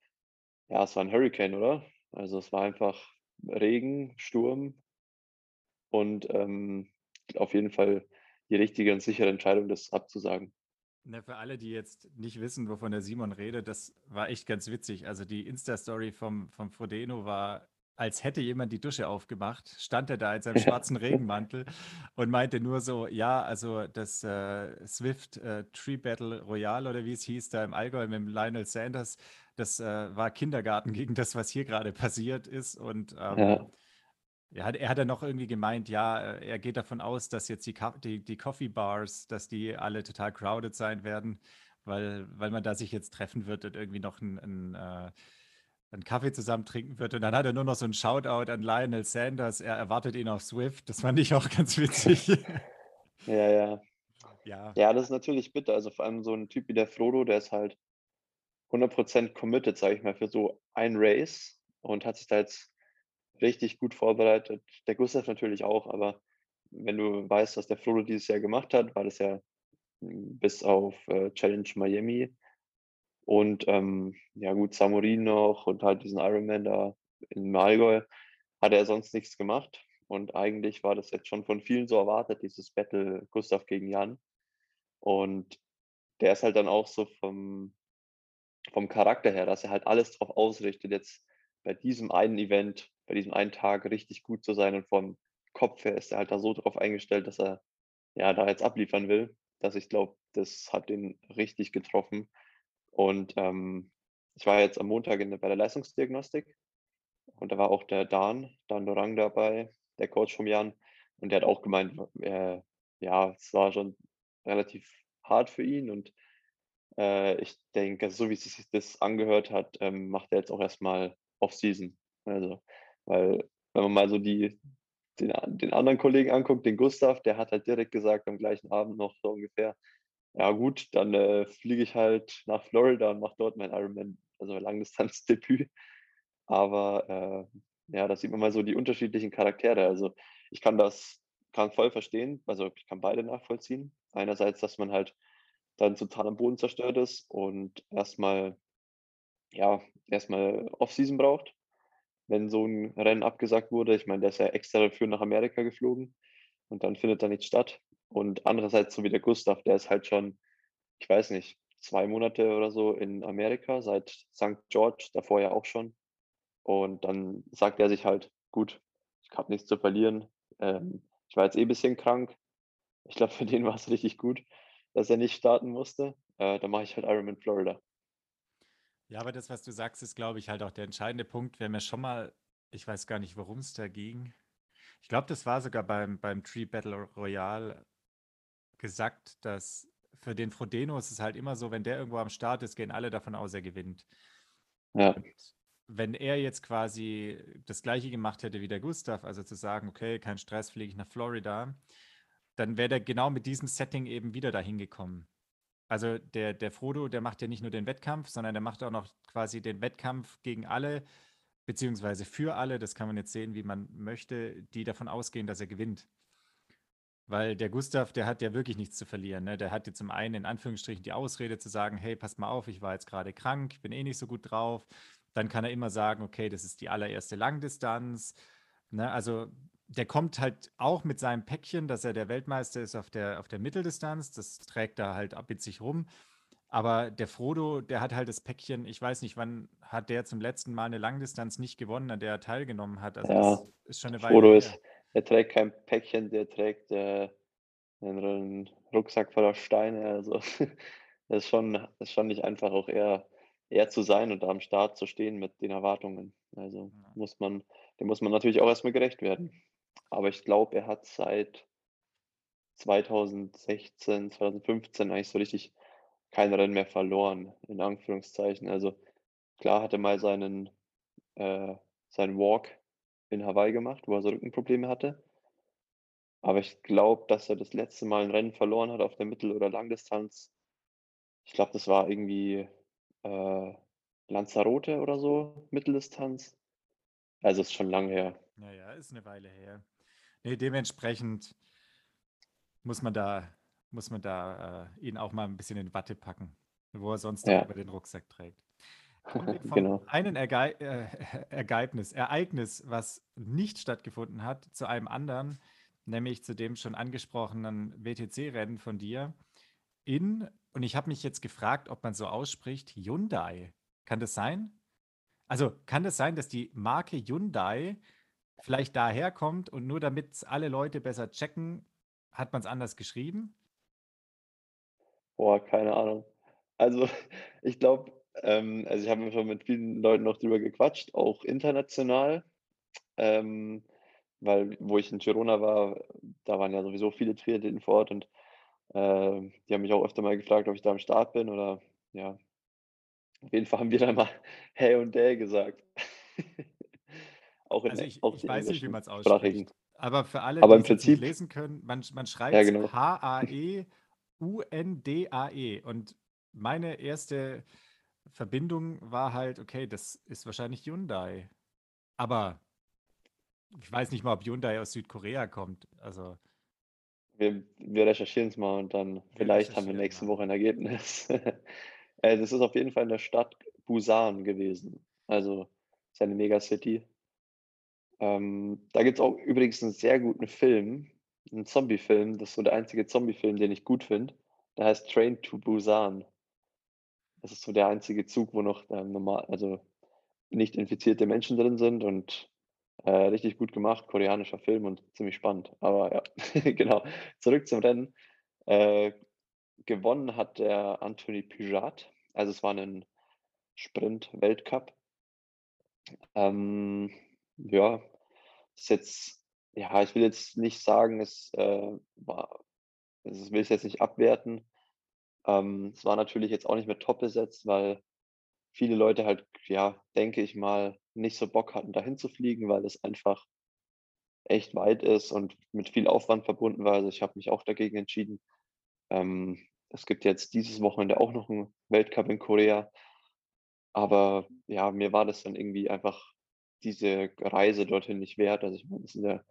B: ja, es war ein Hurricane, oder? Also es war einfach Regen, Sturm und ähm, auf jeden Fall die richtige und sichere Entscheidung, das abzusagen.
A: Na, für alle, die jetzt nicht wissen, wovon der Simon redet, das war echt ganz witzig. Also die Insta-Story vom, vom Frodeno war, als hätte jemand die Dusche aufgemacht, stand er da in seinem schwarzen Regenmantel und meinte nur so, ja, also das äh, Swift äh, Tree Battle Royale oder wie es hieß, da im Allgäu mit Lionel Sanders, das äh, war Kindergarten gegen das, was hier gerade passiert ist. Und ähm, ja. Er hat, er hat ja noch irgendwie gemeint, ja, äh, er geht davon aus, dass jetzt die, die, die Coffee Bars, dass die alle total crowded sein werden, weil, weil man da sich jetzt treffen wird und irgendwie noch ein, ein, äh, einen Kaffee zusammen trinken wird. Und dann hat er nur noch so ein Shoutout an Lionel Sanders. Er erwartet ihn auf Swift. Das fand ich auch ganz witzig.
B: ja, ja. Ja. Ja, das ist natürlich bitter. Also vor allem so ein Typ wie der Frodo, der ist halt 100% committed, sage ich mal, für so ein Race und hat sich da jetzt richtig gut vorbereitet. Der Gustav natürlich auch, aber wenn du weißt, was der Frodo dieses Jahr gemacht hat, war das ja hm, bis auf äh, Challenge Miami und ähm, ja gut, Samurin noch und halt diesen Ironman da in Malgäu, hat er sonst nichts gemacht. Und eigentlich war das jetzt schon von vielen so erwartet, dieses Battle Gustav gegen Jan. Und der ist halt dann auch so vom, vom Charakter her, dass er halt alles darauf ausrichtet, jetzt bei diesem einen Event, bei diesem einen Tag richtig gut zu sein und vom Kopf her ist er halt da so drauf eingestellt, dass er ja da jetzt abliefern will, dass ich glaube, das hat ihn richtig getroffen. Und ähm, ich war jetzt am Montag in, bei der Leistungsdiagnostik und da war auch der Dan, Dan Dorang dabei, der Coach vom Jan. Und der hat auch gemeint, äh, ja, es war schon relativ hart für ihn und äh, ich denke, so wie sich das angehört hat, ähm, macht er jetzt auch erstmal Off-Season. Also, weil, wenn man mal so die, den, den anderen Kollegen anguckt, den Gustav, der hat halt direkt gesagt, am gleichen Abend noch so ungefähr, ja gut, dann äh, fliege ich halt nach Florida und mache dort mein Ironman, also Langdistanzdebüt. Aber äh, ja, da sieht man mal so die unterschiedlichen Charaktere. Also ich kann das, kann voll verstehen, also ich kann beide nachvollziehen. Einerseits, dass man halt dann total am Boden zerstört ist und erstmal, ja, erstmal Off-Season braucht, wenn so ein Rennen abgesagt wurde. Ich meine, der ist ja extra dafür nach Amerika geflogen und dann findet da nichts statt. Und andererseits, so wie der Gustav, der ist halt schon, ich weiß nicht, zwei Monate oder so in Amerika, seit St. George, davor ja auch schon. Und dann sagt er sich halt, gut, ich habe nichts zu verlieren. Ähm, ich war jetzt eh ein bisschen krank. Ich glaube, für den war es richtig gut, dass er nicht starten musste. Äh, dann mache ich halt Ironman Florida.
A: Ja, aber das, was du sagst, ist, glaube ich, halt auch der entscheidende Punkt. Wir haben ja schon mal, ich weiß gar nicht, worum es da ging. Ich glaube, das war sogar beim, beim Tree Battle Royale gesagt, dass für den Frodeno ist es halt immer so, wenn der irgendwo am Start ist, gehen alle davon aus, er gewinnt. Ja. Und wenn er jetzt quasi das gleiche gemacht hätte wie der Gustav, also zu sagen, okay, kein Stress, fliege ich nach Florida, dann wäre der genau mit diesem Setting eben wieder dahin gekommen. Also der, der Frodo, der macht ja nicht nur den Wettkampf, sondern der macht auch noch quasi den Wettkampf gegen alle, beziehungsweise für alle, das kann man jetzt sehen, wie man möchte, die davon ausgehen, dass er gewinnt. Weil der Gustav, der hat ja wirklich nichts zu verlieren. Ne? Der hat jetzt zum einen in Anführungsstrichen die Ausrede zu sagen, hey, passt mal auf, ich war jetzt gerade krank, ich bin eh nicht so gut drauf. Dann kann er immer sagen, okay, das ist die allererste Langdistanz. Ne? Also der kommt halt auch mit seinem Päckchen, dass er der Weltmeister ist auf der, auf der Mitteldistanz. Das trägt er halt ab mit sich rum. Aber der Frodo, der hat halt das Päckchen, ich weiß nicht, wann hat der zum letzten Mal eine Langdistanz nicht gewonnen, an der er teilgenommen hat.
B: Also ja, das ist schon eine Weile. Frodo ist, er trägt kein Päckchen, der trägt äh, einen Rucksack voller Steine. Also das ist schon, das ist schon nicht einfach, auch eher er zu sein und da am Start zu stehen mit den Erwartungen. Also ja. muss man, dem muss man natürlich auch erstmal gerecht werden. Aber ich glaube, er hat seit 2016, 2015 eigentlich so richtig kein Rennen mehr verloren, in Anführungszeichen. Also klar hat er mal seinen, äh, seinen Walk in Hawaii gemacht, wo er so Rückenprobleme hatte. Aber ich glaube, dass er das letzte Mal ein Rennen verloren hat auf der Mittel- oder Langdistanz. Ich glaube, das war irgendwie äh, Lanzarote oder so, Mitteldistanz. Also ist schon lange her.
A: Naja, ist eine Weile her. Nee, dementsprechend muss man da, muss man da äh, ihn auch mal ein bisschen in Watte packen, wo er sonst ja. über den Rucksack trägt. genau. Einem Erge äh, Ergebnis, Ereignis, was nicht stattgefunden hat, zu einem anderen, nämlich zu dem schon angesprochenen WTC-Rennen von dir in und ich habe mich jetzt gefragt, ob man so ausspricht, Hyundai. Kann das sein? Also kann das sein, dass die Marke Hyundai vielleicht daherkommt und nur damit alle Leute besser checken, hat man es anders geschrieben?
B: Boah, keine Ahnung. Also ich glaube, ähm, also ich habe schon mit vielen Leuten noch drüber gequatscht, auch international, ähm, weil wo ich in Girona war, da waren ja sowieso viele Triathleten vor Ort und äh, die haben mich auch öfter mal gefragt, ob ich da am Start bin oder ja. Auf jeden Fall haben wir dann mal Hey und Day gesagt.
A: auch in, also ich, auch ich weiß nicht, wie man es ausspricht. Aber für alle, aber die es nicht lesen können, man, man schreibt ja, genau. H-A-E-U-N-D-A-E. Und meine erste Verbindung war halt, okay, das ist wahrscheinlich Hyundai. Aber ich weiß nicht mal, ob Hyundai aus Südkorea kommt. Also
B: Wir, wir recherchieren es mal und dann
A: wir
B: vielleicht haben wir nächste
A: mal.
B: Woche ein Ergebnis. Äh, Das ist auf jeden Fall in der Stadt Busan gewesen. Also ist eine Megacity. Ähm, da gibt es auch übrigens einen sehr guten Film, einen Zombie-Film. Das ist so der einzige Zombie-Film, den ich gut finde. Der heißt Train to Busan. Das ist so der einzige Zug, wo noch ähm, normal, also nicht infizierte Menschen drin sind und äh, richtig gut gemacht, koreanischer Film und ziemlich spannend. Aber ja, genau. Zurück zum Rennen. Äh, gewonnen hat der Anthony Pujat. Also es war ein Sprint-Weltcup. Ähm, ja, ist jetzt, ja, ich will jetzt nicht sagen, es äh, war, ich will es jetzt nicht abwerten. Ähm, es war natürlich jetzt auch nicht mehr top besetzt, weil viele Leute halt, ja, denke ich mal, nicht so Bock hatten, dahin zu fliegen, weil es einfach echt weit ist und mit viel Aufwand verbunden war. Also ich habe mich auch dagegen entschieden. Ähm, es gibt jetzt dieses Wochenende auch noch einen Weltcup in Korea. Aber ja, mir war das dann irgendwie einfach diese Reise dorthin nicht wert. Also ich meine, das sind ja,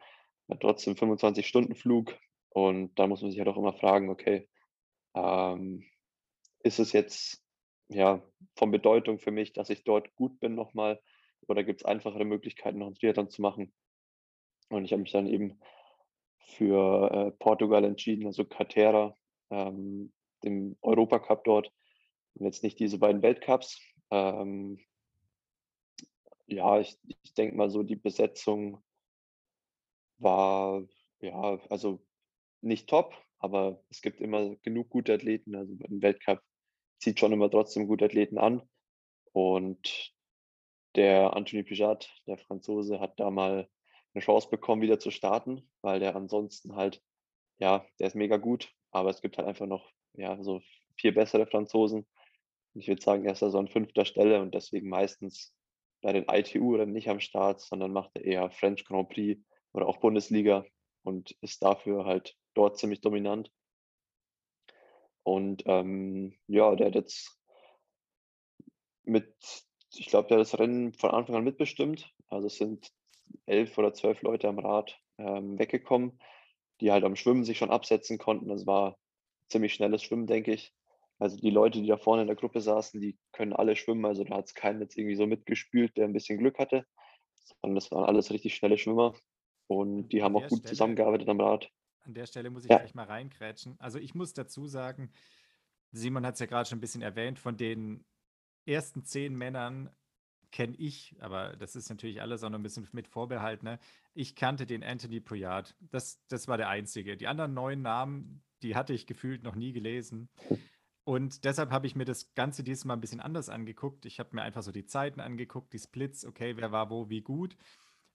B: ja trotzdem 25-Stunden-Flug und da muss man sich halt auch immer fragen, okay, ähm, ist es jetzt ja von Bedeutung für mich, dass ich dort gut bin nochmal oder gibt es einfachere Möglichkeiten, noch 'n Triathlon zu machen? Und ich habe mich dann eben für, äh, Portugal entschieden, also Catera, ähm, dem Europacup dort und jetzt nicht diese beiden Weltcups. Ähm, ja, ich ich denke mal so, die Besetzung war, ja, also nicht top, aber es gibt immer genug gute Athleten. Also, im Weltcup zieht schon immer trotzdem gute Athleten an und der Anthony Pijat, der Franzose, hat da mal 'ne Chance bekommen, wieder zu starten, weil der ansonsten halt ja, der ist mega gut, aber es gibt halt einfach noch, ja, so 4 bessere Franzosen. Ich würde sagen, er ist da so an 5. Stelle und deswegen meistens bei den ITU-Rennen nicht am Start, sondern macht er eher French Grand Prix oder auch Bundesliga und ist dafür halt dort ziemlich dominant. Und, ähm, ja, der hat jetzt mit ich glaube, der hat das Rennen von Anfang an mitbestimmt. Also, es sind 11 oder 12 Leute am Rad, ähm, weggekommen, die halt am Schwimmen sich schon absetzen konnten. Das war ziemlich schnelles Schwimmen, denke ich. Also, die Leute, die da vorne in der Gruppe saßen, die können alle schwimmen. Also, da hat's keinen jetzt irgendwie so mitgespült, der 'n bisschen Glück hatte, sondern das waren alles richtig schnelle Schwimmer und die haben auch gut
A: Stelle
B: zusammengearbeitet am Rad.
A: an der Stelle muss ich
B: Ja.
A: gleich mal reingrätschen. Also, ich muss dazu sagen, Simon hat's ja grad schon 'n bisschen erwähnt, von den ersten 10 Männern kenne ich, aber das ist natürlich alles auch noch 'n bisschen mit Vorbehalt, ne? Ich kannte den Anthony Pujat. Das das war der Einzige. Die anderen 9 Namen, die hatte ich gefühlt noch nie gelesen. Und deshalb habe ich mir das Ganze dieses Mal 'n bisschen anders angeguckt. Ich habe mir einfach so die Zeiten angeguckt, die Splits, okay, wer war wo wie gut.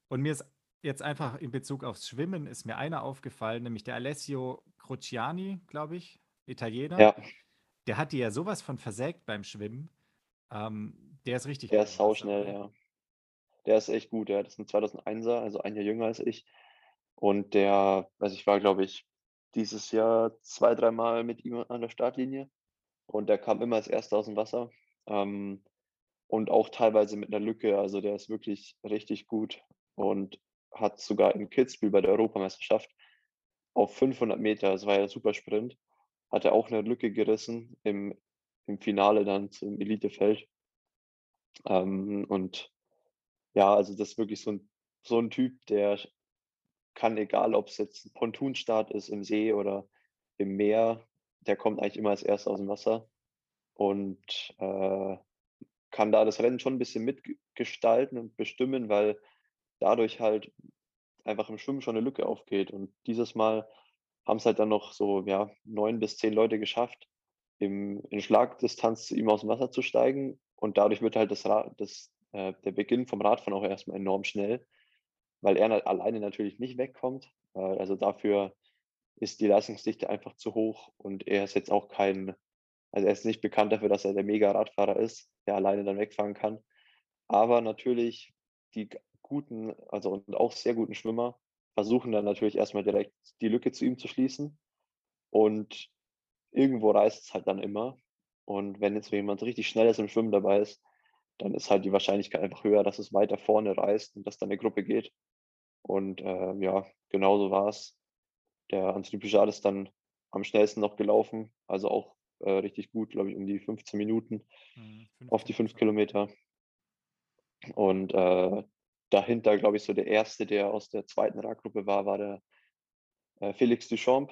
A: Und mir ist jetzt einfach in Bezug aufs Schwimmen ist mir einer aufgefallen, nämlich der Alessio Crociani, glaube ich, Italiener.
B: Ja.
A: Der hat die ja so was von versägt beim Schwimmen. Ähm, der ist richtig
B: Der ist sauschnell, ja. Der ist echt gut, ja. Das ist 'n 2001er, also ein Jahr jünger als ich. Und der also, ich war, glaube ich, dieses Jahr 2, dreimal mit ihm an der Startlinie und der kam immer als Erster aus'm Wasser, ähm, und auch teilweise mit 'ner Lücke. Also, der ist wirklich richtig gut und hat sogar in Kitzbühel bei der Europameisterschaft auf 500 Meter, das war ja der Supersprint, hat er auch 'ne Lücke gerissen im im Finale dann zum Elitefeld. Ähm, und ja, also, das ist wirklich so 'n so 'n Typ, der kann, egal ob's jetzt 'n Pontonstart ist im See oder im Meer, der kommt eigentlich immer als Erster aus'm Wasser. Und, äh, kann da das Rennen schon 'n bisschen mitg gestalten und bestimmen, weil dadurch halt einfach im Schwimmen schon 'ne Lücke aufgeht. Und dieses Mal haben's halt dann noch so, ja, 9 bis 10 Leute geschafft, im in Schlagdistanz zu ihm aus'm Wasser zu steigen. Und dadurch wird halt das das äh, der Beginn vom Radfahren auch erst mal enorm schnell, weil er alleine natürlich nicht wegkommt. Äh, also, dafür ist die Leistungsdichte einfach zu hoch und er ist jetzt auch kein also, er ist nicht bekannt dafür, dass er der Mega-Radfahrer ist, der alleine dann wegfahren kann. Aber natürlich die guten, also und auch sehr guten Schwimmer versuchen dann natürlich erst mal direkt die Lücke zu ihm zu schließen und irgendwo reißt's halt dann immer Und wenn jetzt jemand richtig schnell ist im Schwimmen dabei ist, dann ist halt die Wahrscheinlichkeit einfach höher, dass es weiter vorne reißt und dass dann eine Gruppe geht. Und äh, ja, genauso war es. Der Anthony Pujard ist dann am schnellsten noch gelaufen, also auch äh, richtig gut, glaube ich, um die 15 Minuten
A: Mhm,
B: auf die 5
A: 15.
B: Kilometer. Und äh, dahinter, glaube ich, so der erste, der aus der zweiten Radgruppe war, war der äh, Felix Duchamp,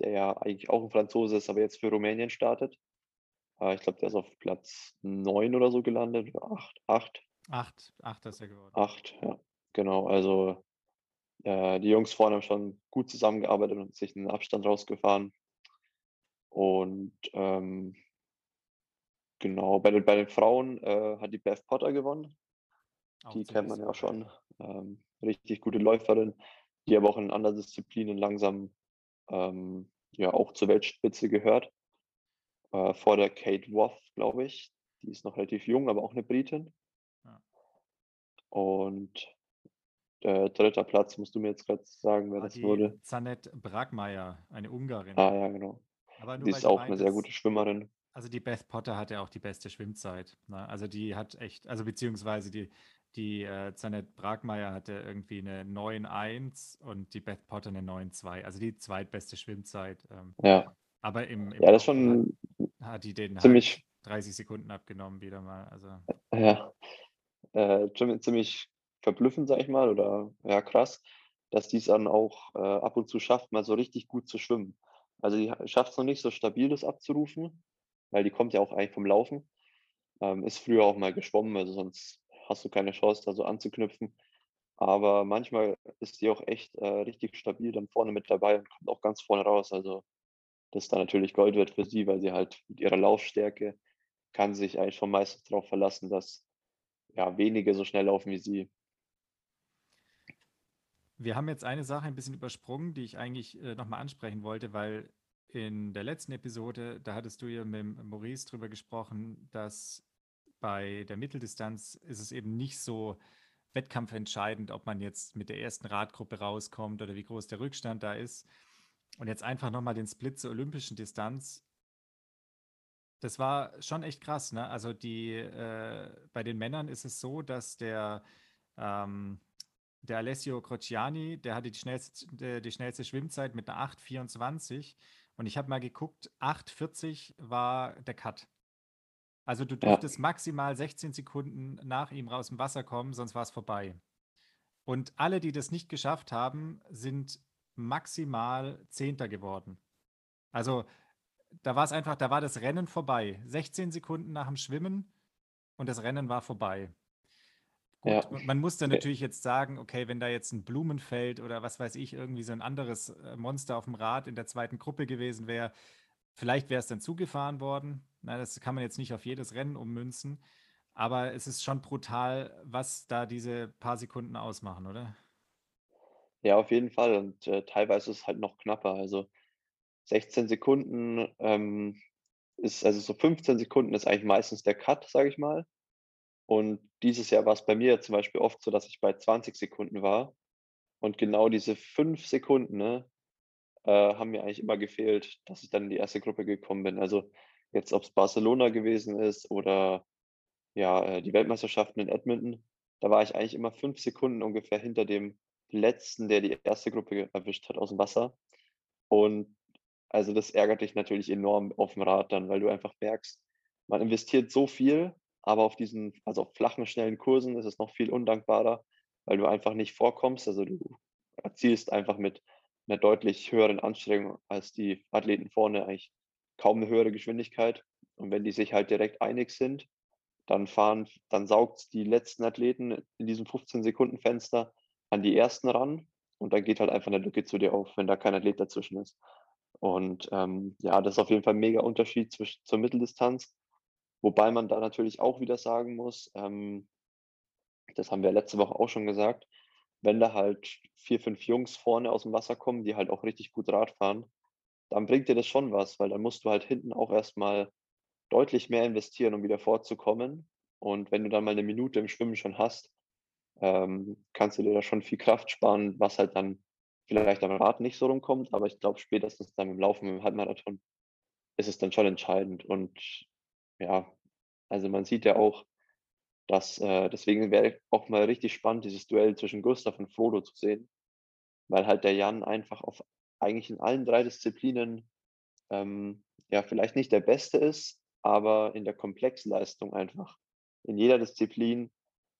B: der ja eigentlich auch ein Franzose ist, aber jetzt für Rumänien startet. Äh, ich glaube, der ist auf Platz 9 oder so gelandet, oder 8, 8,
A: Acht, acht ist er geworden.
B: 8, ja, genau. Also äh, die Jungs vorne haben schon gut zusammengearbeitet und sich einen Abstand rausgefahren. Und ähm, genau, bei den, bei den Frauen äh, hat die Beth Potter gewonnen.
A: Auch
B: Die kennt man ja
A: wissen.
B: schon. Ähm, richtig gute Läuferin, die aber auch in anderen Disziplinen langsam ähm, ja auch zur Weltspitze gehört. Äh, vor der Kate Woth, glaube ich. Die ist noch relativ jung, aber auch eine Britin.
A: Ja.
B: Und äh, dritter Platz, musst du mir jetzt gerade sagen, wer
A: Ah,
B: das wurde.
A: Zanet Bragmeier, eine Ungarin.
B: Ah ja, genau.
A: Aber nur
B: Die ist auch eine sehr gute Schwimmerin.
A: Also die Beth Potter hatte auch die beste Schwimmzeit. Ne? Also die hat echt, also beziehungsweise die, die äh, Zanet Bragmeier hatte irgendwie eine 9,1 und die Beth Potter eine 9,2. Also die zweitbeste Schwimmzeit. Ähm,
B: Ja,
A: aber im, im
B: ja, das schon
A: hat die den halt
B: ziemlich,
A: 30 Sekunden abgenommen wieder mal. Also
B: ja, äh, ziemlich verblüffend, sag ich mal, oder ja, krass, dass die es dann auch äh, ab und zu schafft, mal so richtig gut zu schwimmen. Also die schafft es noch nicht so stabil, das abzurufen, weil die kommt ja auch eigentlich vom Laufen. Ähm, ist früher auch mal geschwommen, also sonst hast du keine Chance, da so anzuknüpfen. Aber manchmal ist die auch echt äh, richtig stabil dann vorne mit dabei und kommt auch ganz vorne raus. Also das ist dann natürlich Gold wert für sie, weil sie halt mit ihrer Laufstärke kann sich eigentlich schon meistens darauf verlassen, dass ja wenige so schnell laufen wie sie.
A: Wir haben jetzt eine Sache ein bisschen übersprungen, die ich eigentlich äh, nochmal ansprechen wollte, weil in der letzten Episode, da hattest du ja mit Maurice drüber gesprochen, dass bei der Mitteldistanz ist es eben nicht so wettkampfentscheidend, ob man jetzt mit der ersten Radgruppe rauskommt oder wie groß der Rückstand da ist. Und jetzt einfach nochmal den Split zur olympischen Distanz. Das war schon echt krass, ne? Also die, äh, bei den Männern ist es so, dass der, ähm, der Alessio Crociani, der hatte die schnellste, die, die schnellste Schwimmzeit mit einer 8,24 und ich habe mal geguckt, 8,40 war der Cut. Also du
B: Ja,
A: durftest maximal 16 Sekunden nach ihm aus dem Wasser kommen, sonst war es vorbei. Und alle, die das nicht geschafft haben, sind maximal Zehnter geworden. Also da war es einfach, da war das Rennen vorbei. 16 Sekunden nach dem Schwimmen und das Rennen war vorbei.
B: Ja,
A: man muss dann natürlich jetzt sagen, okay, wenn da jetzt ein Blumenfeld oder was weiß ich, irgendwie so ein anderes äh, Monster auf dem Rad in der zweiten Gruppe gewesen wäre, vielleicht wäre es dann zugefahren worden. Na, das kann man jetzt nicht auf jedes Rennen ummünzen, aber es ist schon brutal, was da diese paar Sekunden ausmachen, oder?
B: ja, auf jeden Fall. Und äh, teilweise ist es halt noch knapper. Also 16 Sekunden ähm, ist, also so 15 Sekunden ist eigentlich meistens der Cut, sage ich mal. Und dieses Jahr war es bei mir zum Beispiel oft so, dass ich bei 20 Sekunden war. Und genau diese fünf Sekunden, ne, äh, haben mir eigentlich immer gefehlt, dass ich dann in die erste Gruppe gekommen bin. Also jetzt, ob es Barcelona gewesen ist oder ja, äh, die Weltmeisterschaften in Edmonton, da war ich eigentlich immer fünf Sekunden ungefähr hinter dem letzten, der die erste Gruppe erwischt hat aus dem Wasser. Und also das ärgert dich natürlich enorm auf dem Rad dann, weil du einfach merkst, man investiert so viel, aber auf diesen, also auf flachen, schnellen Kursen ist es noch viel undankbarer, weil du einfach nicht vorkommst. Also du erzielst einfach mit einer deutlich höheren Anstrengung als die Athleten vorne eigentlich kaum eine höhere Geschwindigkeit. Und wenn die sich halt direkt einig sind, dann fahren, dann saugt die letzten Athleten in diesem 15-Sekunden-Fenster an die ersten ran und dann geht halt einfach eine Lücke zu dir auf, wenn da kein Athlet dazwischen ist. Und ähm, ja, das ist auf jeden Fall ein mega Unterschied zwischen, zur Mitteldistanz. Wobei man da natürlich auch wieder sagen muss, ähm, das haben wir letzte Woche auch schon gesagt, wenn da halt vier, fünf Jungs vorne aus dem Wasser kommen, die halt auch richtig gut Rad fahren, dann bringt dir das schon was, weil dann musst du halt hinten auch erstmal deutlich mehr investieren, um wieder vorzukommen. Und wenn du dann mal eine Minute im Schwimmen schon hast, ähm, kannst du dir da schon viel Kraft sparen, was halt dann vielleicht am Rad nicht so rumkommt, aber ich glaube spätestens dann im Laufen, im Halbmarathon, ist es dann schon entscheidend. Und ja, also man sieht ja auch, dass äh, deswegen wäre auch mal richtig spannend, dieses Duell zwischen Gustav und Frodo zu sehen, weil halt der Jan einfach auf eigentlich in allen drei Disziplinen ähm, ja vielleicht nicht der Beste ist, aber in der Komplexleistung einfach in jeder Disziplin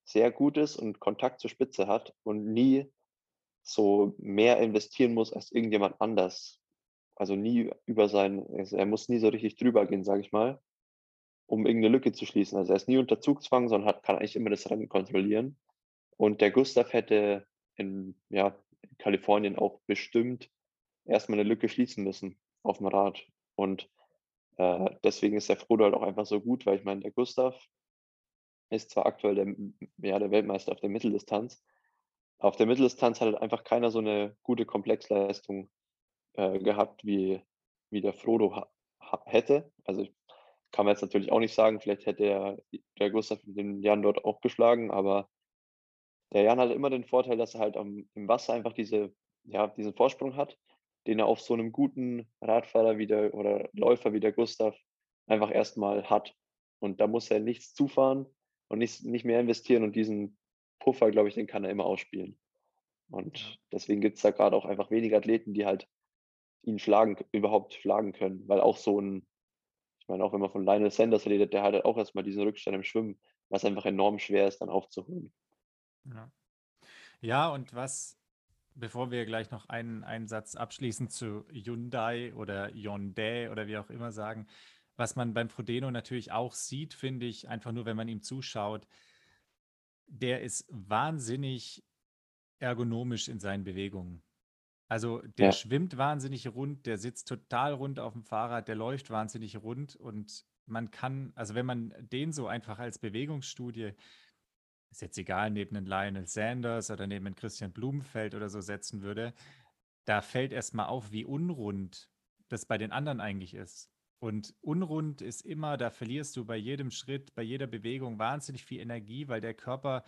B: sehr gut ist und Kontakt zur Spitze hat und nie so mehr investieren muss als irgendjemand anders. Also nie über sein, also er muss nie so richtig drüber gehen, sage ich mal, um irgendeine Lücke zu schließen. Also er ist nie unter Zugzwang, sondern hat, kann eigentlich immer das Rennen kontrollieren. Und der Gustav hätte in, ja, in Kalifornien auch bestimmt erstmal eine Lücke schließen müssen auf dem Rad. Und äh, deswegen ist der Frodo halt auch einfach so gut, weil ich meine, der Gustav ist zwar aktuell der, ja, der Weltmeister auf der Mitteldistanz, auf der Mitteldistanz hat halt einfach keiner so eine gute Komplexleistung äh, gehabt, wie, wie der Frodo hätte. Also ich kann man jetzt natürlich auch nicht sagen, vielleicht hätte er, der Gustav den Jan dort auch geschlagen, aber der Jan hat immer den Vorteil, dass er halt am, im Wasser einfach diese, ja, diesen Vorsprung hat, den er auf so einem guten Radfahrer wie der, oder Läufer wie der Gustav einfach erstmal hat. Und da muss er nichts zufahren und nicht, nicht mehr investieren und diesen Puffer, glaube ich, den kann er immer ausspielen. Und deswegen gibt es da gerade auch einfach wenige Athleten, die halt ihn schlagen, überhaupt schlagen können, weil auch so ein, ich meine, auch wenn man von Lionel Sanders redet, der hat auch erstmal diesen Rückstand im Schwimmen, was einfach enorm schwer ist, dann aufzuholen.
A: Ja, ja und was, bevor wir gleich noch einen, einen Satz abschließen zu Hyundai oder Hyundai oder wie auch immer sagen, was man beim Frodeno natürlich auch sieht, finde ich, einfach nur, wenn man ihm zuschaut, der ist wahnsinnig ergonomisch in seinen Bewegungen. Also der ja. schwimmt wahnsinnig rund, der sitzt total rund auf dem Fahrrad, der läuft wahnsinnig rund und man kann, also wenn man den so einfach als Bewegungsstudie, ist jetzt egal, neben einen Lionel Sanders oder neben einen Christian Blumenfeld oder so setzen würde, da fällt erstmal auf, wie unrund das bei den anderen eigentlich ist. Und unrund ist immer, da verlierst du bei jedem Schritt, bei jeder Bewegung wahnsinnig viel Energie, weil der Körper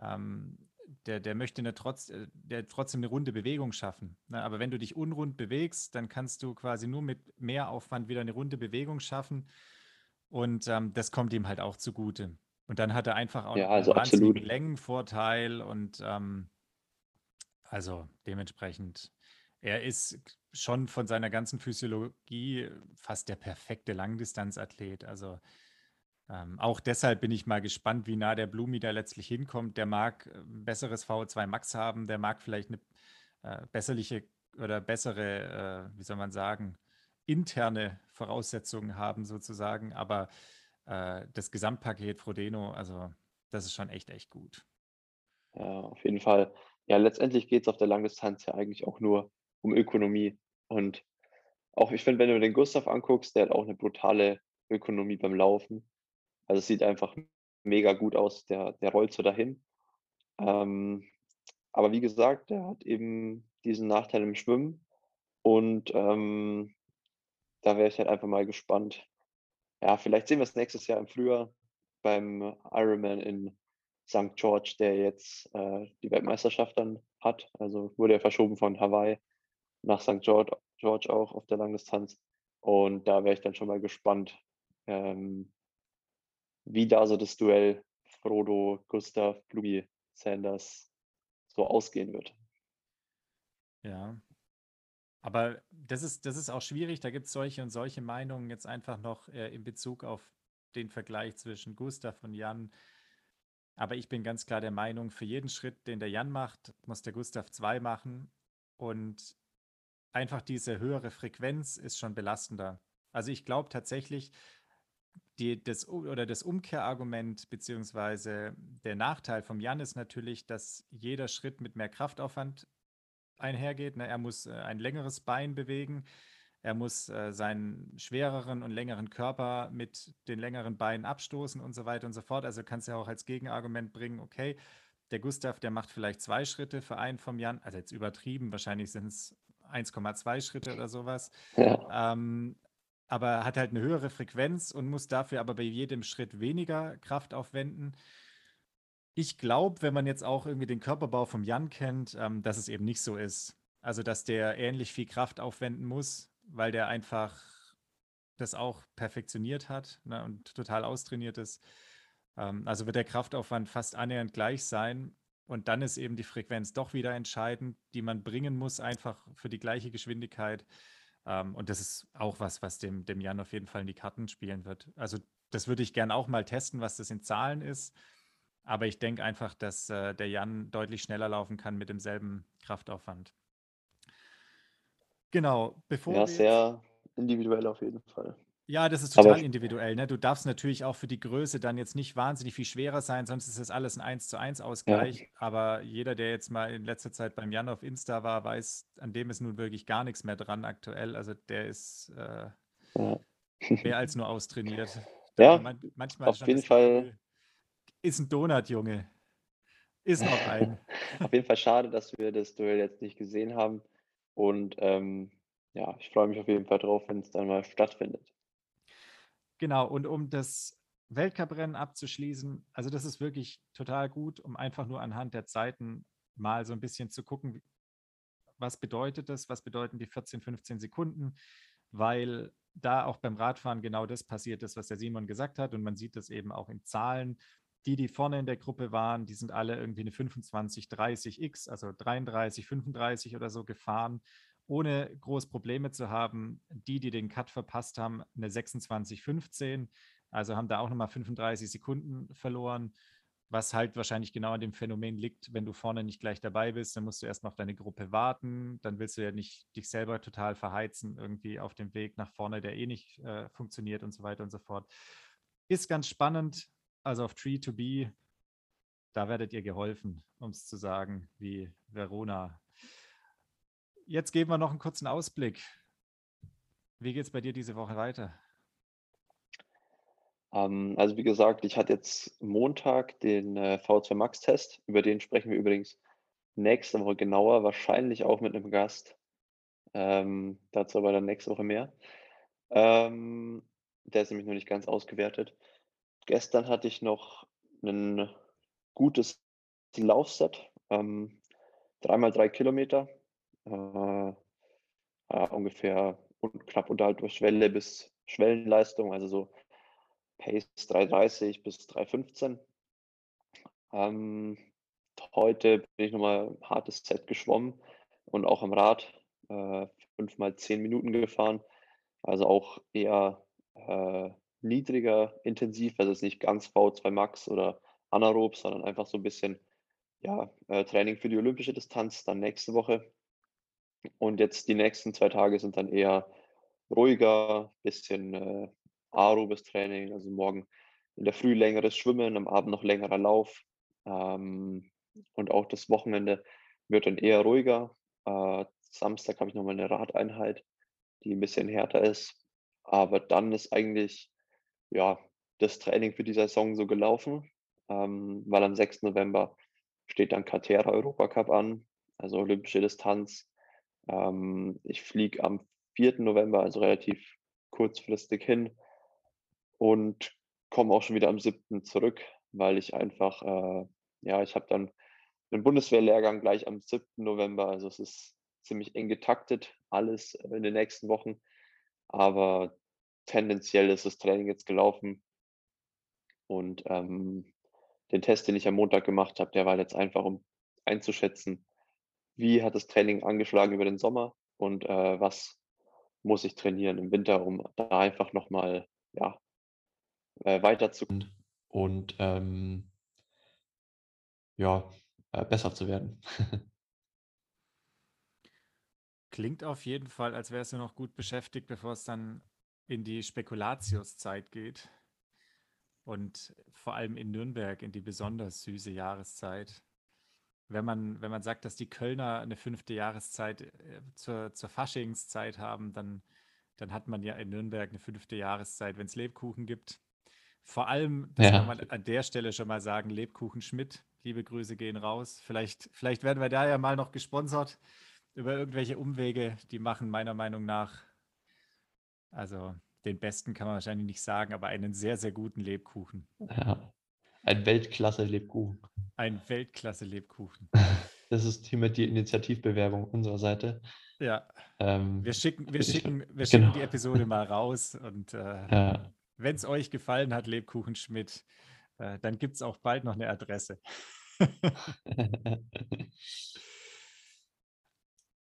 A: ähm, der, der möchte eine trotz, äh, der trotzdem eine runde Bewegung schaffen. Ne? Aber wenn du dich unrund bewegst, dann kannst du quasi nur mit mehr Aufwand wieder eine runde Bewegung schaffen. Und ähm, das kommt ihm halt auch zugute. Und dann hat er einfach auch
B: ja, also einen absolut.
A: Längenvorteil und ähm, also dementsprechend, er ist schon von seiner ganzen Physiologie fast der perfekte Langdistanzathlet. Also ähm, auch deshalb bin ich mal gespannt, wie nah der Blumi da letztlich hinkommt. Der mag ein äh, besseres VO2 Max haben, der mag vielleicht eine äh, besserliche oder bessere, äh, wie soll man sagen, interne Voraussetzungen haben sozusagen. Aber äh, das Gesamtpaket Frodeno, also das ist schon echt, echt gut.
B: Ja, auf jeden Fall. Ja, letztendlich geht es auf der Langdistanz ja eigentlich auch nur um Ökonomie. Und auch, ich finde, wenn du den Gustav anguckst, der hat auch eine brutale Ökonomie beim Laufen. Also es sieht einfach mega gut aus, der, der rollt so dahin. Ähm, aber wie gesagt, der hat eben diesen Nachteil im Schwimmen. Und ähm, da wäre ich halt einfach mal gespannt. Ja, vielleicht sehen wir es nächstes Jahr im Frühjahr beim Ironman in St. George, der jetzt äh, die Weltmeisterschaft dann hat. Also wurde ja verschoben von Hawaii nach St. George, George auch auf der Langdistanz. Und da wäre ich dann schon mal gespannt, ähm, wie da so das Duell Frodo, Gustav, Blugi, Sanders so ausgehen wird.
A: Ja. Aber das ist, das ist auch schwierig. Da gibt es solche und solche Meinungen jetzt einfach noch äh, in Bezug auf den Vergleich zwischen Gustav und Jan. Aber ich bin ganz klar der Meinung, für jeden Schritt, den der Jan macht, muss der Gustav zwei machen. Und einfach diese höhere Frequenz ist schon belastender. Also ich glaube tatsächlich, die, das, oder das Umkehrargument beziehungsweise der Nachteil vom Jan ist natürlich, dass jeder Schritt mit mehr Kraftaufwand einhergeht. Ne? Er muss äh, ein längeres Bein bewegen. Er muss äh, seinen schwereren und längeren Körper mit den längeren Beinen abstoßen und so weiter und so fort. Also kannst du ja auch als Gegenargument bringen, okay, der Gustav, der macht vielleicht zwei Schritte für einen vom Jan, also jetzt übertrieben, wahrscheinlich sind es 1,2 Schritte oder sowas. Ja. Ähm, aber hat halt eine höhere Frequenz und muss dafür aber bei jedem Schritt weniger Kraft aufwenden. Ich glaube, wenn man jetzt auch irgendwie den Körperbau vom Jan kennt, ähm, dass es eben nicht so ist. Also, dass der ähnlich viel Kraft aufwenden muss, weil der einfach das auch perfektioniert hat ne, und total austrainiert ist. Ähm, also wird der Kraftaufwand fast annähernd gleich sein. Und dann ist eben die Frequenz doch wieder entscheidend, die man bringen muss, einfach für die gleiche Geschwindigkeit. Ähm, und das ist auch was, was dem, dem Jan auf jeden Fall in die Karten spielen wird. Also das würde ich gerne auch mal testen, was das in Zahlen ist. Aber ich denke einfach, dass äh, der Jan deutlich schneller laufen kann mit demselben Kraftaufwand. Genau,
B: bevor ja, sehr individuell auf jeden Fall.
A: Ja, das ist total Aber individuell. Ne? Du darfst natürlich auch für die Größe dann jetzt nicht wahnsinnig viel schwerer sein, sonst ist das alles ein 1 zu 1 Ausgleich. Ja. Aber jeder, der jetzt mal in letzter Zeit beim Jan auf Insta war, weiß, an dem ist nun wirklich gar nichts mehr dran aktuell. Also der ist äh, ja. mehr als nur austrainiert.
B: Ja, man, manchmal auf jeden Fall.
A: Ist ein Donut, Junge. Ist noch ein.
B: auf jeden Fall schade, dass wir das Duell jetzt nicht gesehen haben. Und ähm, ja, ich freue mich auf jeden Fall drauf, wenn es dann mal stattfindet.
A: Genau, und um das Weltcuprennen abzuschließen, also das ist wirklich total gut, um einfach nur anhand der Zeiten mal so ein bisschen zu gucken, was bedeutet das, was bedeuten die 14, 15 Sekunden, weil da auch beim Radfahren genau das passiert ist, was der Simon gesagt hat und man sieht das eben auch in Zahlen. Die, die vorne in der Gruppe waren, die sind alle irgendwie eine 25, 30 X, also 33, 35 oder so gefahren ohne groß Probleme zu haben. Die, die den Cut verpasst haben, eine 26,15, also haben da auch nochmal 35 Sekunden verloren, was halt wahrscheinlich genau an dem Phänomen liegt, wenn du vorne nicht gleich dabei bist, dann musst du erst noch deine Gruppe warten, dann willst du ja nicht dich selber total verheizen, irgendwie auf dem Weg nach vorne, der eh nicht äh, funktioniert und so weiter und so fort. Ist ganz spannend, also auf Tree to Be, da werdet ihr geholfen, um es zu sagen, wie Verona jetzt geben wir noch einen kurzen Ausblick. Wie geht es bei dir diese Woche weiter?
B: Ähm, also wie gesagt, ich hatte jetzt Montag den äh, V2 Max-Test. Über den sprechen wir übrigens nächste Woche genauer, wahrscheinlich auch mit einem Gast. Ähm, dazu aber dann nächste Woche mehr. Ähm, der ist nämlich noch nicht ganz ausgewertet. Gestern hatte ich noch ein gutes Laufset. Ähm, dreimal drei Kilometer äh, ja, ungefähr knapp unterhalb der Schwelle bis Schwellenleistung, also so Pace 3,30 bis 3,15. Ähm, heute bin ich nochmal ein hartes Set geschwommen und auch am Rad äh, fünf mal zehn Minuten gefahren. Also auch eher äh, niedriger intensiv, also es ist nicht ganz V2 Max oder anaerob, sondern einfach so ein bisschen ja, äh, Training für die olympische Distanz dann nächste Woche. Und jetzt die nächsten zwei Tage sind dann eher ruhiger, bisschen äh, aerobes Training, also morgen in der Früh längeres Schwimmen, am Abend noch längerer Lauf. Ähm, und auch das Wochenende wird dann eher ruhiger. Äh, Samstag habe ich nochmal eine Radeinheit, die ein bisschen härter ist. Aber dann ist eigentlich ja, das Training für die Saison so gelaufen, ähm, weil am 6. November steht dann Katera Europacup an, also olympische Distanz. Ähm, ich fliege am 4. November, also relativ kurzfristig hin und komme auch schon wieder am 7. zurück, weil ich einfach, äh, ja, ich habe dann einen Bundeswehrlehrgang gleich am 7. November. Also es ist ziemlich eng getaktet, alles in den nächsten Wochen. Aber tendenziell ist das Training jetzt gelaufen. Und ähm, den Test, den ich am Montag gemacht habe, der war jetzt einfach, um einzuschätzen, wie hat das Training angeschlagen über den Sommer und äh, was muss ich trainieren im Winter, um da einfach nochmal ja, äh, weiterzukommen.
C: Und ähm, ja, äh, besser zu werden.
A: Klingt auf jeden Fall, als wärst du noch gut beschäftigt, bevor es dann in die Spekulatiuszeit geht. Und vor allem in Nürnberg in die besonders süße Jahreszeit wenn man, wenn man sagt, dass die Kölner eine fünfte Jahreszeit äh, zur, zur Faschingszeit haben, dann, dann hat man ja in Nürnberg eine fünfte Jahreszeit, wenn es Lebkuchen gibt. Vor allem, das ja. kann man an der Stelle schon mal sagen, Lebkuchen Schmidt, liebe Grüße gehen raus. Vielleicht, vielleicht werden wir da ja mal noch gesponsert über irgendwelche Umwege, die machen meiner Meinung nach, also den besten kann man wahrscheinlich nicht sagen, aber einen sehr, sehr guten Lebkuchen.
C: Ja. Ein Weltklasse-Lebkuchen.
A: Ein Weltklasse-Lebkuchen.
C: Das ist hiermit die Initiativbewerbung unserer Seite.
A: Ja.
C: Ähm,
A: Wir schicken, wir schicken, wir
C: genau.
A: schicken die Episode mal raus und äh,
C: ja.
A: wenn es euch gefallen hat, Lebkuchen Schmidt, äh, dann gibt es auch bald noch eine Adresse.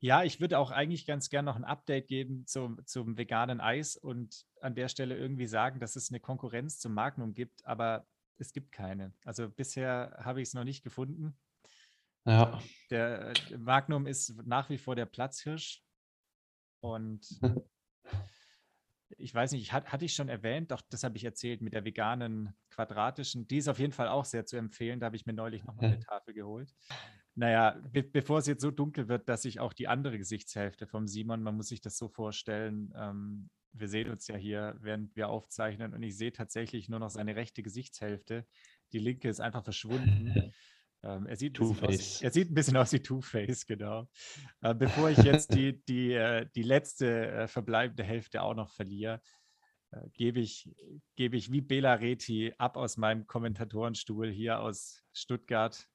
A: Ja, ich würde auch eigentlich ganz gern noch ein Update geben zum, zum veganen Eis und an der Stelle irgendwie sagen, dass es eine Konkurrenz zum Magnum gibt, aber es gibt keine. Also bisher habe ich es noch nicht gefunden.
C: ja.
A: Der Magnum ist nach wie vor der Platzhirsch und ich weiß nicht, ich, hat, hatte ich schon erwähnt, doch das habe ich erzählt mit der veganen quadratischen. Die ist auf jeden Fall auch sehr zu empfehlen. Da habe ich mir neulich noch mal eine Tafel geholt. Naja, be bevor es jetzt so dunkel wird, dass ich auch die andere Gesichtshälfte vom Simon, man muss sich das so vorstellen, ähm, wir sehen uns ja hier, während wir aufzeichnen und ich sehe tatsächlich nur noch seine rechte Gesichtshälfte. Die linke ist einfach verschwunden. Ähm, er, sieht ein bisschen aus, er sieht ein bisschen aus wie Two-Face, genau. Äh, bevor ich jetzt die, die, äh, die letzte äh, verbleibende Hälfte auch noch verliere, äh, gebe ich, gebe ich wie Bela Reti ab aus meinem Kommentatorenstuhl hier aus Stuttgart,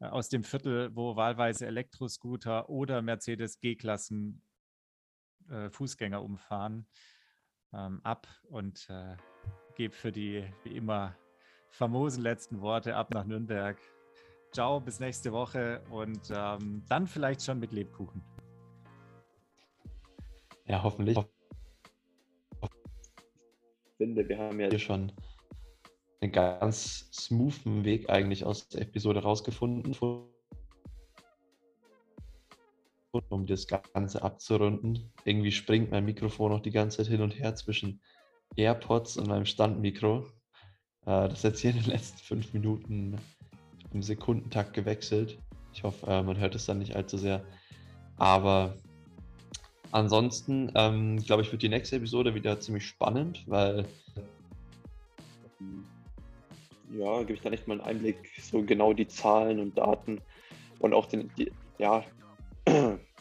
A: äh, aus dem Viertel, wo wahlweise Elektroscooter oder Mercedes G-Klassen äh, Fußgänger umfahren, ähm, ab und äh, gebe für die wie immer famosen letzten Worte ab nach Nürnberg. Ciao, bis nächste Woche und ähm, dann vielleicht schon mit Lebkuchen.
C: ja, hoffentlich.
B: Ich finde, wir haben ja
C: hier schon einen ganz smoothen Weg eigentlich aus der Episode rausgefunden, um das Ganze abzurunden. Irgendwie springt mein Mikrofon noch die ganze Zeit hin und her zwischen AirPods und meinem Standmikro. Äh, Das ist jetzt hier in den letzten fünf Minuten im Sekundentakt gewechselt. Ich hoffe, äh, man hört es dann nicht allzu sehr. Aber ansonsten, ähm, glaube ich, wird die nächste Episode wieder ziemlich spannend, weil
B: ja, gebe ich da nicht mal einen Einblick, so genau die Zahlen und Daten und auch den, die, ja,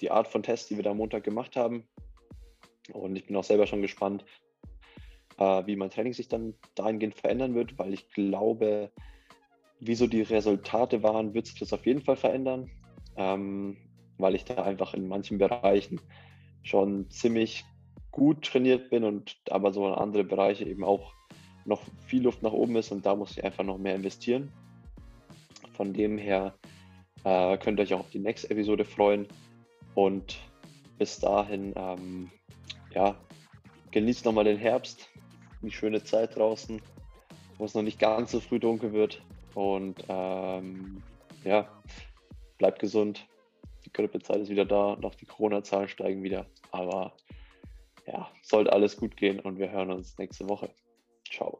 B: die Art von Test, die wir da am Montag gemacht haben. Und ich bin auch selber schon gespannt, äh, wie mein Training sich dann dahingehend verändern wird, weil ich glaube, wie so die Resultate waren, wird sich das auf jeden Fall verändern, ähm, weil ich da einfach in manchen Bereichen schon ziemlich gut trainiert bin und aber so in andere Bereiche eben auch noch viel Luft nach oben ist und da muss ich einfach noch mehr investieren. Von dem her äh, könnt ihr euch auch auf die nächste Episode freuen und bis dahin, ähm, ja, genießt nochmal den Herbst, die schöne Zeit draußen, wo es noch nicht ganz so früh dunkel wird und ähm, ja, bleibt gesund. Die Grippezeit ist wieder da und auch die Corona-Zahlen steigen wieder, aber ja, sollte alles gut gehen und wir hören uns nächste Woche. Ciao.